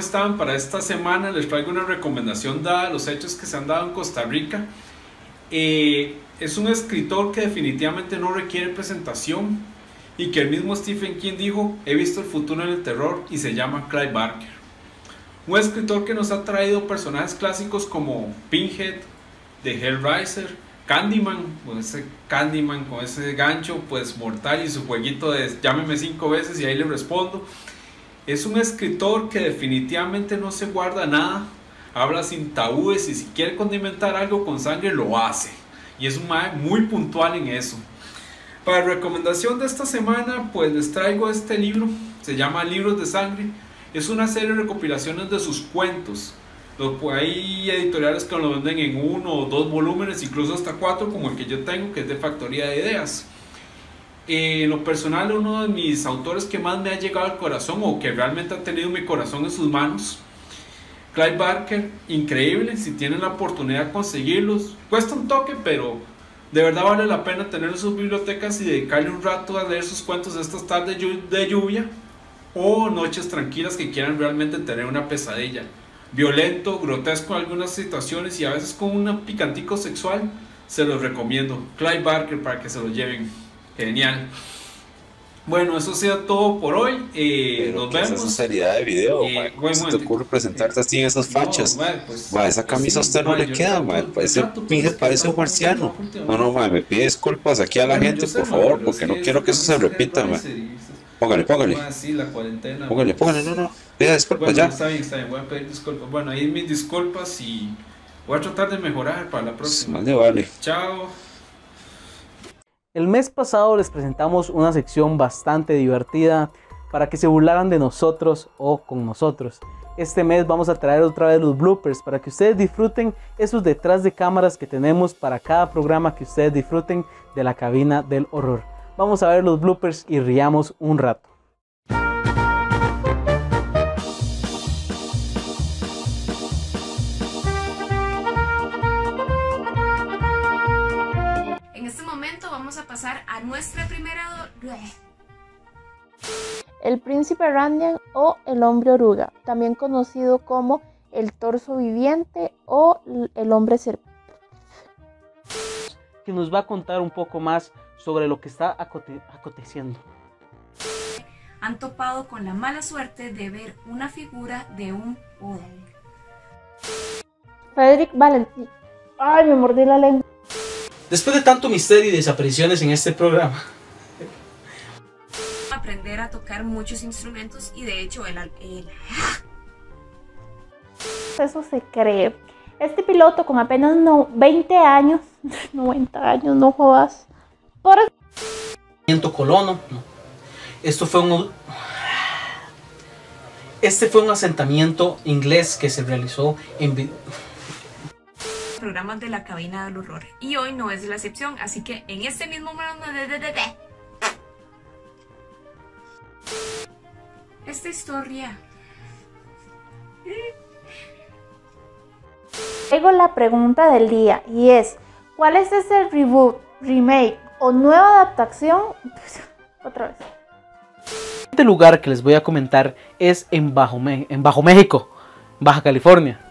Están? Para esta semana les traigo una recomendación dada a los hechos que se han dado en Costa Rica. Eh, es un escritor que definitivamente no requiere presentación y que el mismo Stephen King dijo, he visto el futuro en el terror y se llama Clive Barker. Un escritor que nos ha traído personajes clásicos como Pinhead, The Hellraiser, Candyman, con ese Candyman con ese gancho pues mortal y su jueguito de llámeme cinco veces y ahí le respondo. Es un escritor que definitivamente no se guarda nada, habla sin tabúes y si quiere condimentar algo con sangre lo hace. Y es un muy puntual en eso. Para recomendación de esta semana, pues les traigo este libro, se llama Libros de Sangre. Es una serie de recopilaciones de sus cuentos. Hay editoriales que lo venden en uno o dos volúmenes, incluso hasta cuatro, como el que yo tengo, que es de Factoría de Ideas. En lo personal, uno de mis autores que más me ha llegado al corazón o que realmente ha tenido mi corazón en sus manos, Clive Barker, increíble, si tienen la oportunidad de conseguirlos, cuesta un toque, pero de verdad vale la pena tener en sus bibliotecas y dedicarle un rato a leer sus cuentos estas tardes de lluvia o noches tranquilas que quieran realmente tener una pesadilla. Violento, grotesco en algunas situaciones y a veces con un picantico sexual, se los recomiendo. Clive Barker para que se lo lleven. Genial. Bueno, eso sea todo por hoy. Eh, nos vemos. esa seriedad de video, eh, ¿Cómo se te ocurre presentarte así en esas fachas? No, pues, esa camisa a usted no le queda, man. Ese parece un marciano. No, no, man, me pide disculpas aquí a la gente, por favor, porque no quiero que eso se repita, man. Póngale, póngale. Póngale, póngale, no, no. Pida disculpas bueno, ya. Está bien, está bien, voy a pedir disculpas. Bueno, ahí mis disculpas y voy a tratar de mejorar para la próxima. Vale, vale. Chao. El mes pasado les presentamos una sección bastante divertida para que se burlaran de nosotros o con nosotros. Este mes vamos a traer otra vez los bloopers para que ustedes disfruten esos detrás de cámaras que tenemos para cada programa que ustedes disfruten de la cabina del horror. Vamos a ver los bloopers y riamos un rato. Nuestra primera... El príncipe Randian o el hombre oruga, también conocido como el torso viviente o el hombre serpiente. Que nos va a contar un poco más sobre lo que está aconteciendo. Han topado con la mala suerte de ver una figura de un Frederick Valentín. Ay, me mordí la lengua. Después de tanto misterio y desapariciones en este programa. Aprender a tocar muchos instrumentos y de hecho el... el... Eso se cree. Este piloto con apenas no, 20 años, 90 años, no jodas. Por colono. Esto fue un este fue un asentamiento inglés que se realizó en programas de la cabina del horror. Y hoy no es la excepción, así que en este mismo esta historia. Tengo la pregunta del día y es, ¿cuál es ese reboot, remake o nueva adaptación? Otra vez. Este lugar que les voy a comentar es en Bajo, en Bajo México, Baja California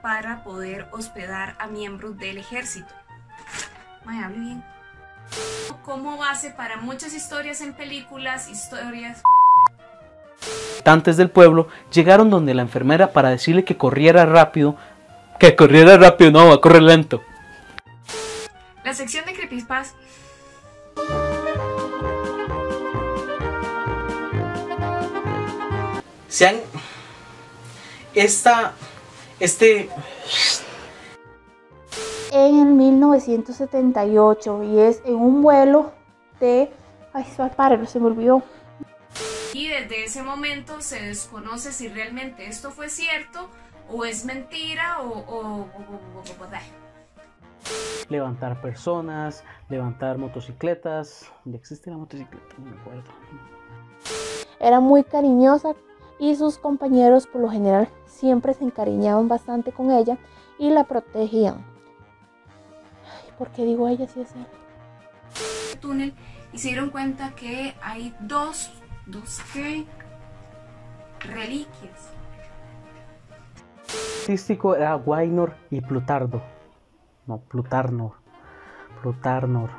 para poder hospedar a miembros del ejército. May, hable bien. Como base para muchas historias en películas, historias habitantes del pueblo llegaron donde la enfermera para decirle que corriera rápido. Que corriera rápido, no, va a correr lento. La sección de creepypasta. Sean. Esta. Este. En 1978 y es en un vuelo de. Ay, padre, se me olvidó. Y desde ese momento se desconoce si realmente esto fue cierto o es mentira o... o, levantar personas, levantar motocicletas. ¿Ya existe la motocicleta? No me acuerdo. Era muy cariñosa y sus compañeros por lo general siempre se encariñaban bastante con ella y la protegían. ¿Por qué digo ella si es él? túnel y se dieron cuenta que hay dos dos qué reliquias. Artístico era Wainor y Plutardo. No, Plutarnor. Plutarnor.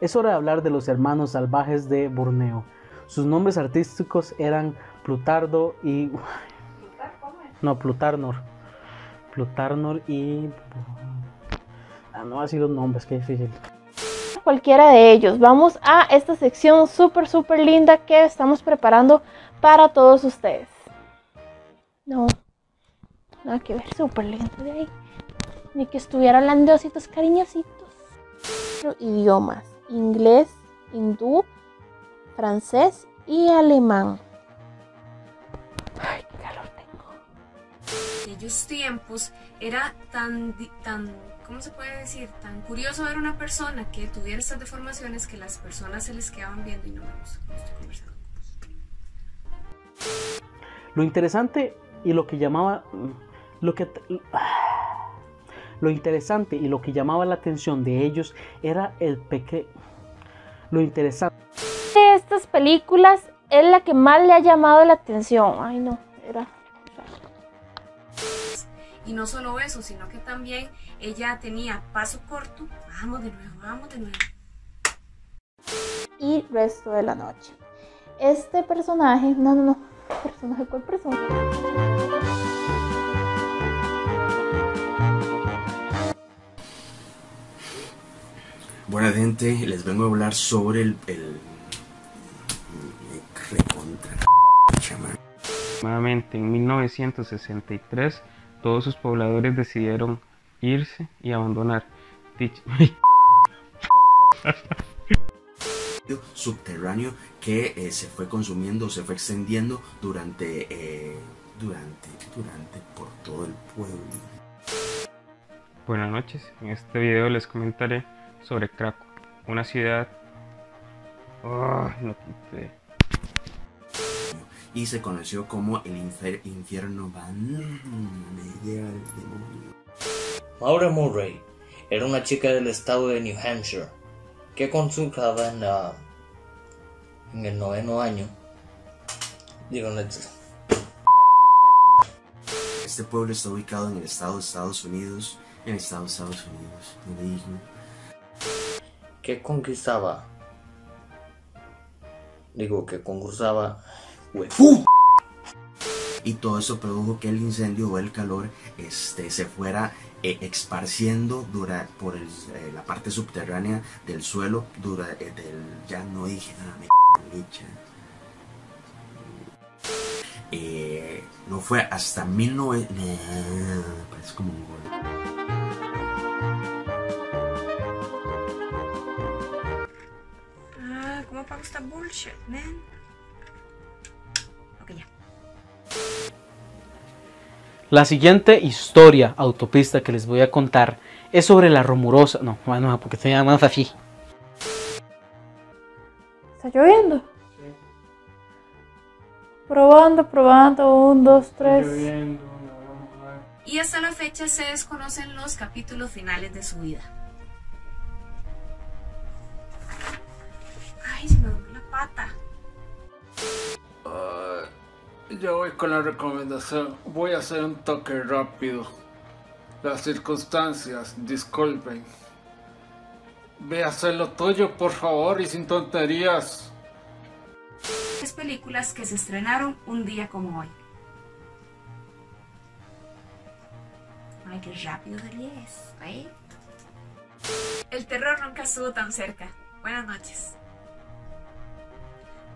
Es hora de hablar de los hermanos salvajes de Borneo. Sus nombres artísticos eran Plutardo y. No, Plutarnor. Plutarnor y. Ah, no así los nombres, qué difícil cualquiera de ellos. Vamos a esta sección súper, súper linda que estamos preparando para todos ustedes. No, nada que ver, súper lindo de ahí. Ni que estuviera hablando ositos cariñositos. Idiomas, inglés, hindú, francés y alemán. Aquellos tiempos era tan, tan ¿cómo se puede decir? Tan curioso ver una persona que tuviera estas deformaciones que las personas se les quedaban viendo y no me gusta. Estoy conversando. Lo interesante y lo que llamaba lo que lo interesante y lo que llamaba la atención de ellos era el pequeño lo interesante de estas películas es la que más le ha llamado la atención. Ay, no, era y no solo eso, sino que también ella tenía paso corto. Vamos de nuevo, vamos de nuevo. Y resto de la noche. Este personaje, no, no, no, personaje, ¿cuál personaje? Buena gente, les vengo a hablar sobre el, el, recontra Nuevamente en 1963 todos sus pobladores decidieron irse y abandonar. Dicho. Subterráneo que eh, se fue consumiendo, se fue extendiendo durante, eh, durante, durante por todo el pueblo. Buenas noches, en este video les comentaré sobre Krakow, una ciudad... Oh, no y se conoció como el infierno van Maura Murray era una chica del estado de New Hampshire que consultaba en, en el noveno año. Digo, este pueblo está ubicado en el estado de Estados Unidos, en el estado de Estados Unidos, ¿Qué conquistaba? Digo, que concursaba y todo eso produjo que el incendio o el calor este, se fuera eh, esparciendo dura, por el, eh, la parte subterránea del suelo, dura, eh, del, ya no dije nada, me eh, no fue hasta 19... parece como un gol. Ah, ¿cómo pago esta bullshit, man? La siguiente historia autopista que les voy a contar es sobre la rumorosa. No, bueno, porque se llama así. ¿Está lloviendo? Sí. Probando, probando. Un, dos, tres. Y hasta la fecha se desconocen los capítulos finales de su vida. Ay, se me rompió la pata. Yo voy con la recomendación. Voy a hacer un toque rápido. Las circunstancias, disculpen. Ve a hacer lo tuyo, por favor, y sin tonterías. Tres películas que se estrenaron un día como hoy. Ay, qué rápido del ¿eh? El terror nunca estuvo tan cerca. Buenas noches.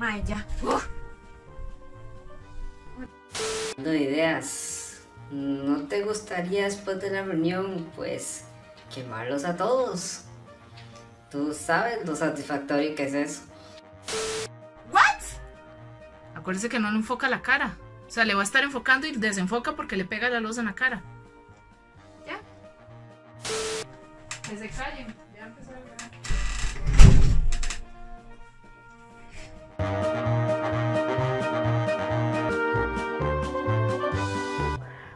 Ay, ya. De ideas. ¿No te gustaría después de la reunión, pues, quemarlos a todos? Tú sabes lo satisfactorio que es eso. ¿What? Acuérdese que no le enfoca la cara. O sea, le va a estar enfocando y desenfoca porque le pega la luz en la cara. ¿Ya? Que se callen. Ya empezó a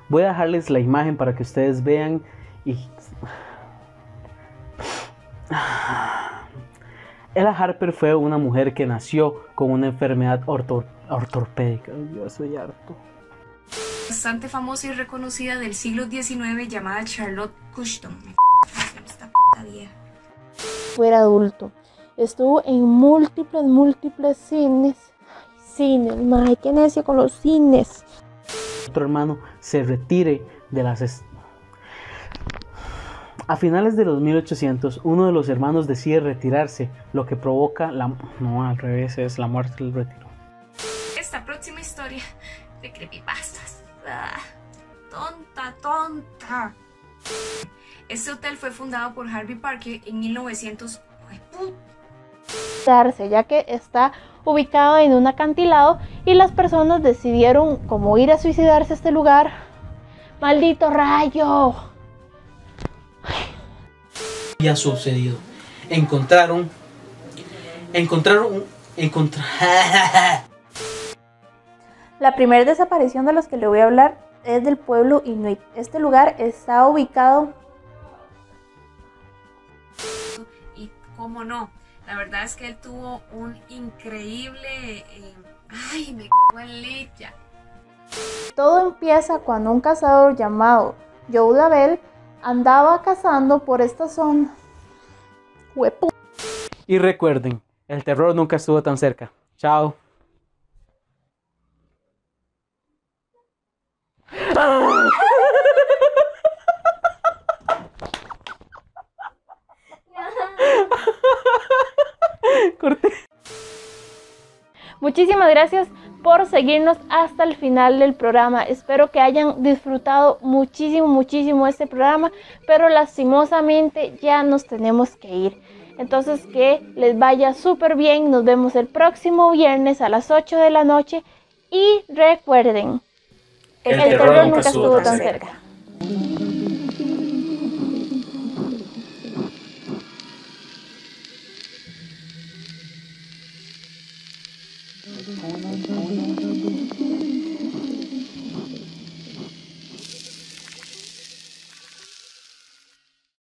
Voy a dejarles la imagen para que ustedes vean y... Ella Harper fue una mujer que nació con una enfermedad ortopédica. Yo soy harto. Bastante famosa y reconocida del siglo XIX llamada Charlotte Cushton. Fuera adulto. Estuvo en múltiples, múltiples cines. cines, madre, qué necio con los cines. Otro hermano se retire de las... A finales de los 1800, uno de los hermanos decide retirarse, lo que provoca la... No, al revés, es la muerte del retiro. Esta próxima historia de creepypastas. Ah, tonta, tonta. Este hotel fue fundado por Harvey Parker en 1900 ya que está ubicado en un acantilado y las personas decidieron como ir a suicidarse a este lugar. ¡Maldito rayo! Ya ha sucedido. Encontraron. Encontraron. Encontraron. La primera desaparición de los que le voy a hablar es del pueblo Inuit. Este lugar está ubicado. Y cómo no, la verdad es que él tuvo un increíble... Eh, ¡Ay, me cago en licha! Todo empieza cuando un cazador llamado Joe Label andaba cazando por esta zona. Huepo. Y recuerden, el terror nunca estuvo tan cerca. Chao. Muchísimas gracias por seguirnos hasta el final del programa. Espero que hayan disfrutado muchísimo, muchísimo este programa, pero lastimosamente ya nos tenemos que ir. Entonces que les vaya súper bien. Nos vemos el próximo viernes a las 8 de la noche. Y recuerden, el, terror, nunca estuvo tan cerca. cerca. good night.